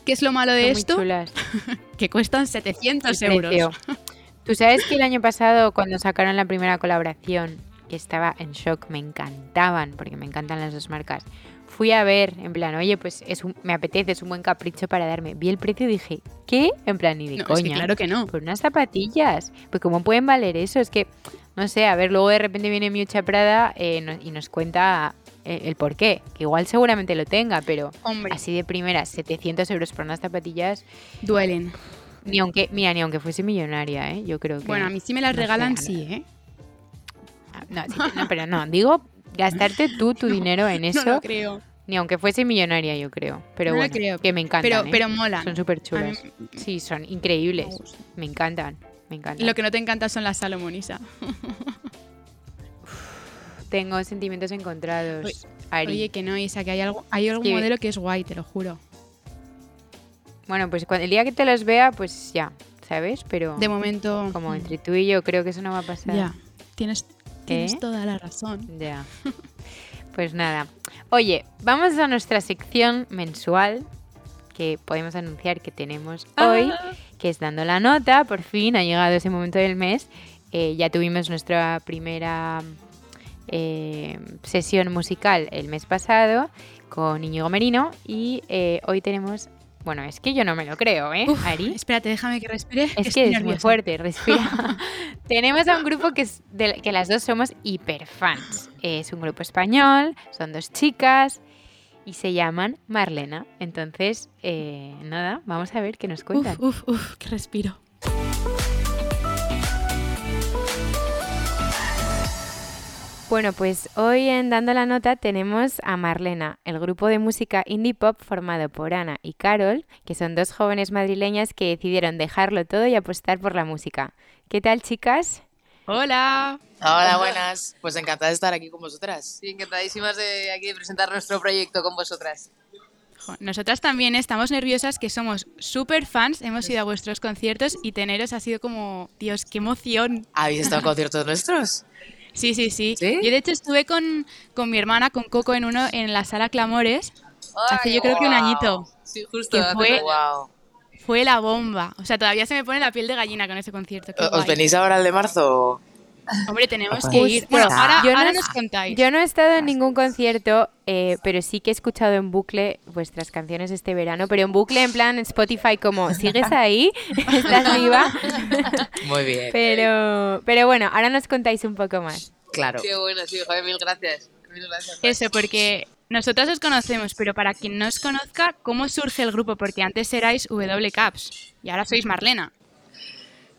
¿Qué es lo malo de Son esto? Que cuestan 700 El euros. Tú sabes que el año pasado, cuando sacaron la primera colaboración, que estaba en shock, me encantaban, porque me encantan las dos marcas, fui a ver, en plan, oye, pues es un- me apetece, es un buen capricho para darme. Vi el precio y dije, ¿qué? En plan, ni de No, es coña. que claro que no. Por unas zapatillas. Pues ¿cómo pueden valer eso? Es que, no sé, a ver, luego de repente viene Miucha Prada eh, no- y nos cuenta eh, el por qué. Que igual seguramente lo tenga, pero Hombre, así de primeras, 700 euros por unas zapatillas, duelen. Ni aunque, mira, ni aunque fuese millonaria, ¿eh? Yo creo que... Bueno, a mí sí me las no regalan, sí, ¿eh? No, sí, no, pero no, digo gastarte tú tu dinero en eso, No lo creo. ni aunque fuese millonaria, yo creo. Pero No bueno, creo. que me encantan, Pero, ¿eh? pero molan. Son súper chulas. mí Sí, son increíbles. Me encantan, me encantan. Lo que no te encanta son las Salomonisa. Tengo sentimientos encontrados, Oye, Ari. Oye, que no, Isa, que hay, algo, hay algún modelo que es guay, te lo juro. Bueno, pues cuando, el día que te los vea, pues ya, ¿sabes? Pero De momento. como mm, entre tú y yo creo que eso no va a pasar. Ya, tienes, tienes ¿Eh? toda la razón. Ya. Pues nada. Oye, vamos a nuestra sección mensual que podemos anunciar que tenemos hoy, Ah. que es dando la nota. Por fin ha llegado ese momento del mes. Eh, ya tuvimos nuestra primera eh, sesión musical el mes pasado con Íñigo Merino y eh, hoy tenemos... Bueno, es que yo no me lo creo, ¿eh, Uf, Ari? Espérate, déjame que respire. Es que es muy fuerte, respira. Tenemos a un grupo que, es de- que las dos somos hiperfans. Es un grupo español, son dos chicas y se llaman Marlena. Entonces, eh, nada, vamos a ver qué nos cuentan. Uf, uf, uf, que respiro. Bueno, pues hoy en Dando la Nota tenemos a Marlena, el grupo de música indie pop formado por Ana y Carol, que son dos jóvenes madrileñas que decidieron dejarlo todo y apostar por la música. ¿Qué tal, chicas? Hola. Hola, buenas. Pues encantada de estar aquí con vosotras. Sí, encantadísimas de aquí de presentar nuestro proyecto con vosotras. Nosotras también estamos nerviosas, que somos súper fans, hemos ido a vuestros conciertos y teneros ha sido como, Dios, qué emoción. ¿Habéis estado en conciertos nuestros? Sí, sí, sí. ¿Sí? Yo de hecho estuve con, con mi hermana, con Coco, en uno en la sala Clamores. Hace yo creo que un añito. Sí, justo. Que fue-. Wow. Fue la bomba. O sea, todavía se me pone la piel de gallina con ese concierto. qué ¿Os guay. venís ahora al de marzo? Hombre, tenemos que ir. Bueno, ahora, Yo no ahora es- nos contáis. Yo no he estado en ningún concierto, eh, pero sí que he escuchado en bucle vuestras canciones este verano, pero en bucle en plan Spotify como, ¿sigues ahí? ¿Estás viva? Muy bien. pero, pero bueno, ahora nos contáis un poco más. Claro. Qué bueno, sí, joder, mil gracias. Mil gracias. Eso, porque nosotras os conocemos, pero para quien no os conozca, ¿cómo surge el grupo? Porque antes erais W Caps y ahora sois Marlena.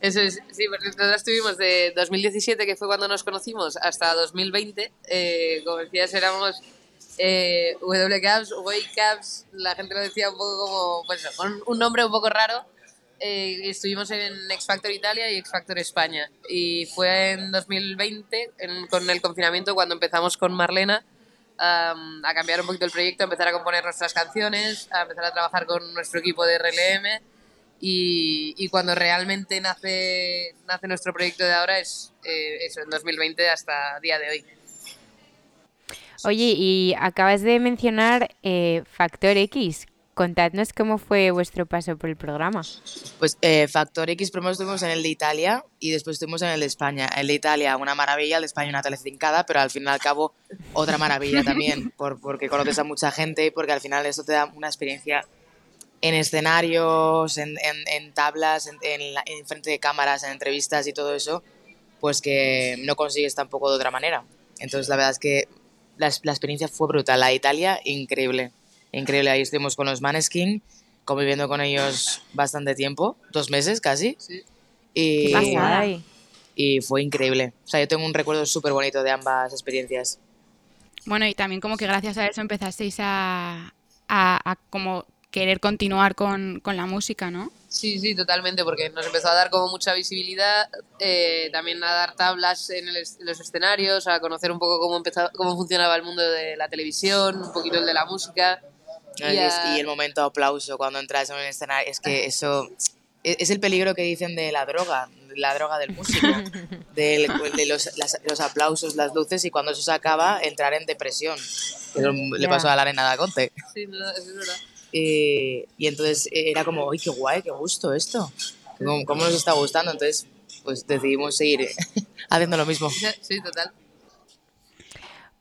Eso es, sí, porque nosotras estuvimos de 2017, que fue cuando nos conocimos, hasta 2020. Eh, como decías, éramos eh, W-Caps, Way-Caps, la gente lo decía un poco como, pues, con un nombre un poco raro. Eh, estuvimos en X Factor Italia y X Factor España. Y fue en 2020, en- con el confinamiento, cuando empezamos con Marlena am, a cambiar un poquito el proyecto, a empezar a componer nuestras canciones, a empezar a trabajar con nuestro equipo de RLM. Y, y cuando realmente nace, nace nuestro proyecto de ahora es eh, eso, en 2020 hasta día de hoy. Oye, y acabas de mencionar eh, Factor X. Contadnos cómo fue vuestro paso por el programa. Pues eh, Factor X primero estuvimos en el de Italia y después estuvimos en el de España. El de Italia, una maravilla, el de España una telefincada, pero al fin y al cabo otra maravilla también, por, porque conoces a mucha gente y porque al final eso te da una experiencia en escenarios, en, en- en tablas, en, en, la- en frente de cámaras, en entrevistas y todo eso, pues que no consigues tampoco de otra manera. Entonces la verdad es que la, la experiencia fue brutal. La de Italia, increíble. Increíble. Ahí estuvimos con los Maneskin, conviviendo con ellos bastante tiempo, dos meses casi. Sí. Y, Qué y fue increíble. O sea, yo tengo un recuerdo súper bonito de ambas experiencias. Bueno, y también como que gracias a eso empezasteis a, a, a como querer continuar con, con la música, ¿no? Sí, sí, totalmente, porque nos empezó a dar como mucha visibilidad, eh, también a dar tablas en, el en los escenarios, a conocer un poco cómo, empezaba, cómo funcionaba el mundo de la televisión, un poquito el de la música. ¿no? Y a- y el momento de aplauso cuando entras en un escenario, es que eso es, es el peligro que dicen de la droga, la droga del músico, del- de los, las- los aplausos, las luces y cuando eso se acaba, entrar en depresión. Que lo- le pasó a la arena da Conte. Sí, no, eso es verdad. Eh, y entonces eh, era como, ¡ay, qué guay, qué gusto esto! ¿Cómo, cómo nos está gustando? Entonces, pues decidimos seguir haciendo lo mismo. Sí, total.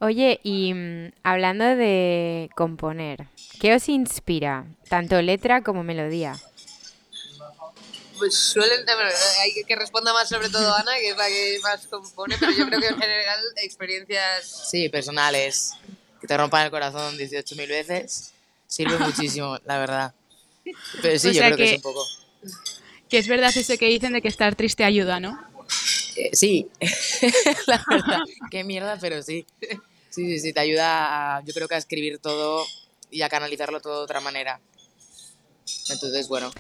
Oye, y mm, hablando de componer, ¿qué os inspira? Tanto letra como melodía. Pues suelen, bueno, hay que responda más sobre todo Ana, que es la que más compone, pero yo creo que en general experiencias... Sí, personales, que te rompan el corazón 18.000 veces, sirve muchísimo, la verdad. Pero sí, O yo creo que... que- es un poco... Que es verdad eso que dicen de que estar triste ayuda, ¿no? Eh, sí, la verdad, qué mierda, pero sí. Sí, sí, sí, te ayuda a, yo creo que a escribir todo y a canalizarlo todo de otra manera. Entonces, bueno,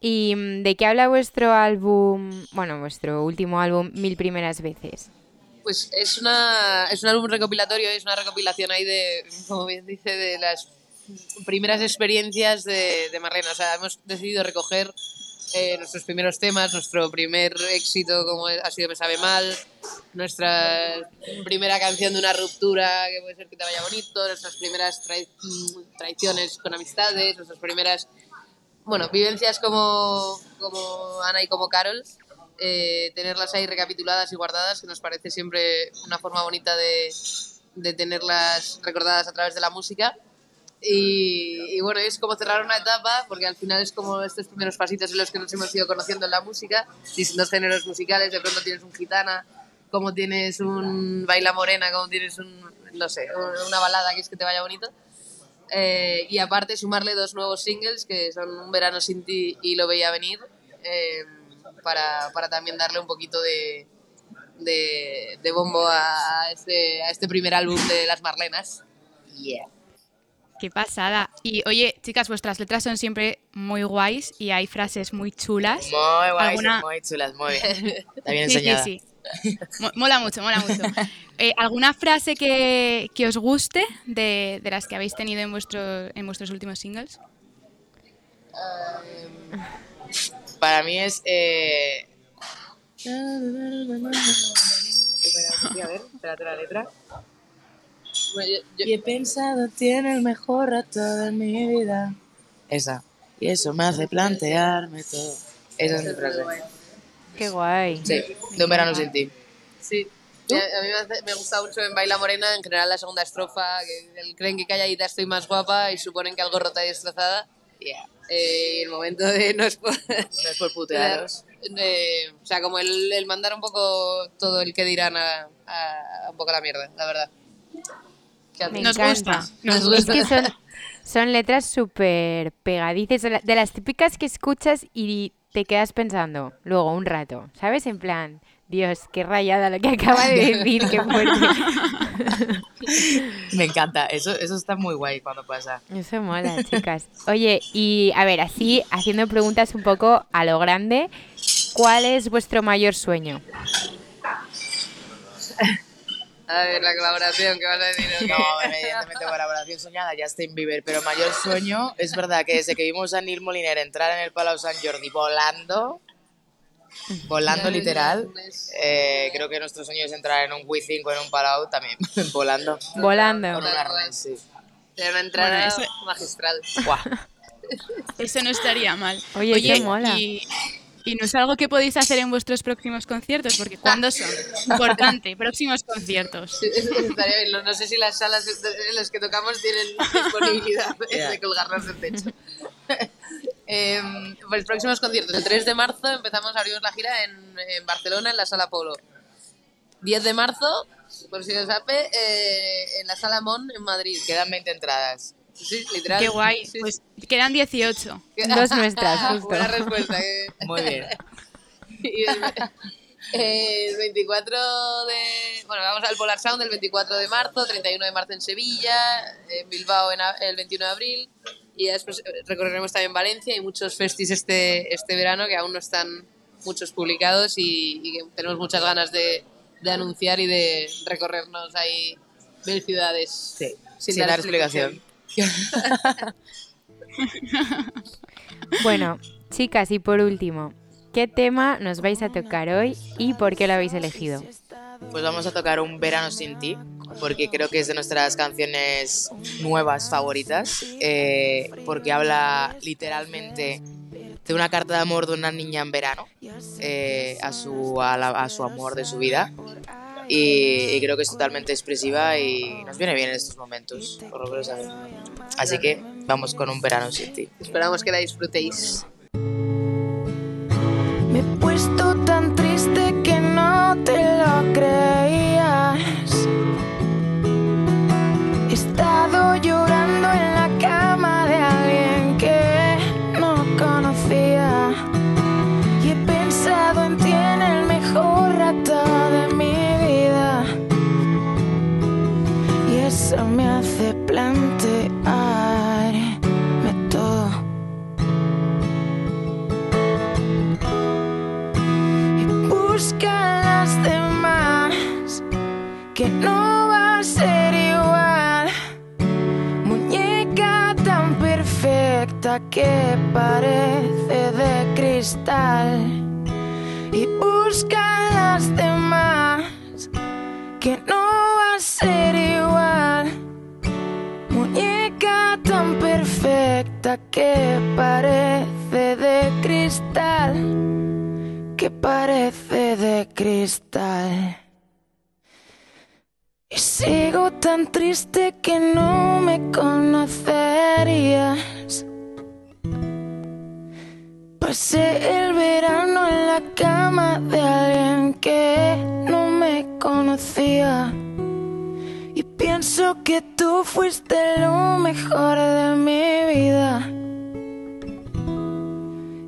¿Y mm, de qué habla vuestro álbum, bueno, vuestro último álbum, Mil Primeras Veces? Pues es, una, es un álbum recopilatorio, es una recopilación ahí de, como bien dice, de las primeras experiencias de, de Marlena. O sea, hemos decidido recoger eh, nuestros primeros temas, nuestro primer éxito como ha sido Me Sabe Mal, nuestra primera canción de una ruptura que puede ser que te vaya bonito, nuestras primeras trai- traiciones con amistades, nuestras primeras, bueno, vivencias como, como Ana y como Carol, eh, tenerlas ahí recapituladas y guardadas, que nos parece siempre una forma bonita de, de tenerlas recordadas a través de la música. Y, y bueno, es como cerrar una etapa, porque al final es como estos primeros pasitos en los que nos hemos ido conociendo en la música, distintos géneros musicales, de pronto tienes un gitana, como tienes un baila morena, como tienes un, no sé, un- una balada que es que te vaya bonito. Eh, y aparte sumarle dos nuevos singles que son Un verano sin ti y Lo veía venir, eh, para, para también darle un poquito de, de, de bombo a este, a este primer álbum de las Marlenas. yeah. Qué pasada. Y oye, chicas, vuestras letras son siempre muy guays y hay frases muy chulas. Muy guay, ¿Alguna- muy chulas, muy bien. Está bien Sí, enseñada. sí, sí. Mo- Mola mucho, mola mucho. Eh, ¿Alguna frase que, que os guste de, de las que habéis tenido en, vuestro, en vuestros últimos singles? Para mí es... Eh... A ver, espérate la letra. Bueno, yo- yo- Y he pensado, tiene el mejor rato de mi vida. Esa. Y eso me hace plantearme todo. Esa es mi frase. Qué guay. Sí, de un verano sin ti. Sí. A mí me, hace- me gusta mucho en Baila Morena, en general la segunda estrofa, que el- creen que calladita estoy más guapa y suponen que algo rota y destrozada. Yeah. Eh, y el momento de no es por, No es por putearos. de- o sea, como el, el mandar un poco todo el que dirán a, a- a un poco la mierda, la verdad. Que Me Nos encanta. gusta, nos Es gusta. que son, son letras súper pegadizas, de las típicas que escuchas y te quedas pensando luego un rato, ¿sabes? En plan, Dios, qué rayada lo que acaba de decir, qué fuerte. Me encanta. Eso, eso está muy guay cuando pasa. Eso mola, chicas. Oye, y a ver, así, haciendo preguntas un poco a lo grande, ¿cuál es vuestro mayor sueño? A ver, la colaboración, ¿qué vas a decir? No, evidentemente colaboración soñada, Justin Bieber, pero mayor sueño es verdad que desde que vimos a Neil Moliner entrar en el Palau San Jordi volando, volando literal, eh, creo que nuestro sueño es entrar en un Wii 5 en un Palau también, volando. Volando. Con un arnés, sí. Sería una entrada Bueno, magistral. Guau. Eso no estaría mal. Oye, qué mola. Y, y no es algo que podéis hacer en vuestros próximos conciertos, porque ¿cuándo son? Importante, próximos conciertos. Sí. No, sé si las salas en las que tocamos tienen disponibilidad de- colgarnos del techo. Em, pues próximos conciertos. El 3 de marzo empezamos, abrimos la gira en, en Barcelona, en la Sala Polo. 10 de marzo, por si os sabe, eh, en la Sala Mon, en Madrid. Quedan 20 entradas. Sí, literal. Qué guay. Sí, Pues quedan 18. sí. Dos nuestras, justo. Buena respuesta. que- Muy bien. Y el, el 24 de... Bueno, vamos al Polar Sound el 24 de marzo, 31 de marzo en Sevilla, en Bilbao en a- el 21 de abril y después eh, recorreremos también Valencia y muchos festis este, este verano que aún no están muchos publicados y, y que tenemos muchas ganas de, de anunciar y de recorrernos ahí mil ciudades. Sí, sin, dar explicación. Bueno, chicas, y por último, ¿qué tema nos vais a tocar hoy y por qué lo habéis elegido? Pues vamos a tocar Un verano sin ti, porque creo que es de nuestras canciones nuevas favoritas, eh, porque habla literalmente de una carta de amor de una niña en verano eh, a, su, a, su amor de su vida. Y, y creo que es totalmente expresiva y nos viene bien en estos momentos, por lo que lo sabemos. Así que vamos con un verano sin ti. Esperamos que la disfrutéis. Me he puesto tan triste que no te lo creías. He estado llorando perfecta que parece de cristal y busca las demás que no va a ser igual. Muñeca tan perfecta que parece de cristal que parece de cristal. Y sigo tan triste que no me conocerías. Pasé el verano en la cama de alguien que no me conocía. Y pienso que tú fuiste lo mejor de mi vida.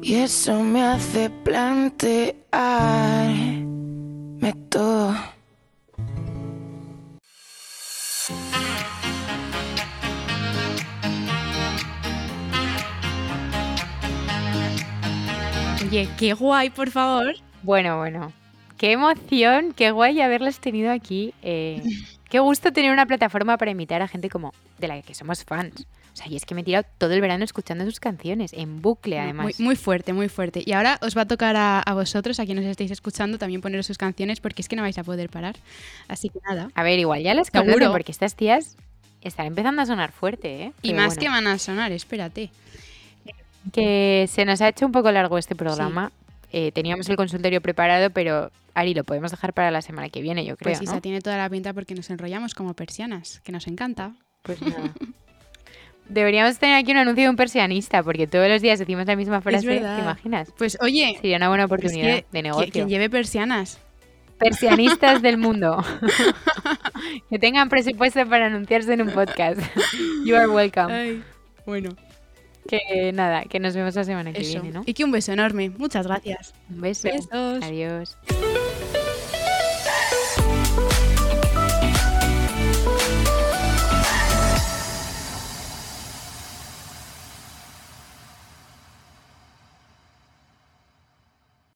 Y eso me hace plantearme todo. Oye, qué guay, por favor. Bueno, bueno. Qué emoción, qué guay haberlas tenido aquí. eh, qué gusto tener una plataforma para imitar a gente como de la que somos fans. O sea, y es que me he tirado todo el verano escuchando sus canciones, en bucle además. Muy, muy fuerte, muy fuerte. Y ahora os va a tocar a, a vosotros, a quienes estéis escuchando, también poner sus canciones porque es que no vais a poder parar. Así que nada. A ver, igual ya las conocen porque estas tías están empezando a sonar fuerte, ¿eh? Y más bueno, que van a sonar, espérate. Que se nos ha hecho un poco largo este programa. Eh, teníamos el consultorio preparado, pero Ari, lo podemos dejar para la semana que viene, yo creo. Pues Isa ¿no? tiene toda la pinta porque nos enrollamos como persianas, que nos encanta. Pues nada. Deberíamos tener aquí un anuncio de un persianista, porque todos los días decimos la misma frase. ¿te imaginas? Pues oye, Sería una buena oportunidad que, de que- negocio. quien lleve persianas. Persianistas del mundo. que tengan presupuesto para anunciarse en un podcast. You are welcome. Ay, bueno, Que nada, que nos vemos la semana que eso. viene, ¿no? Y que un beso enorme. Muchas gracias. Un beso. Besos. Adiós.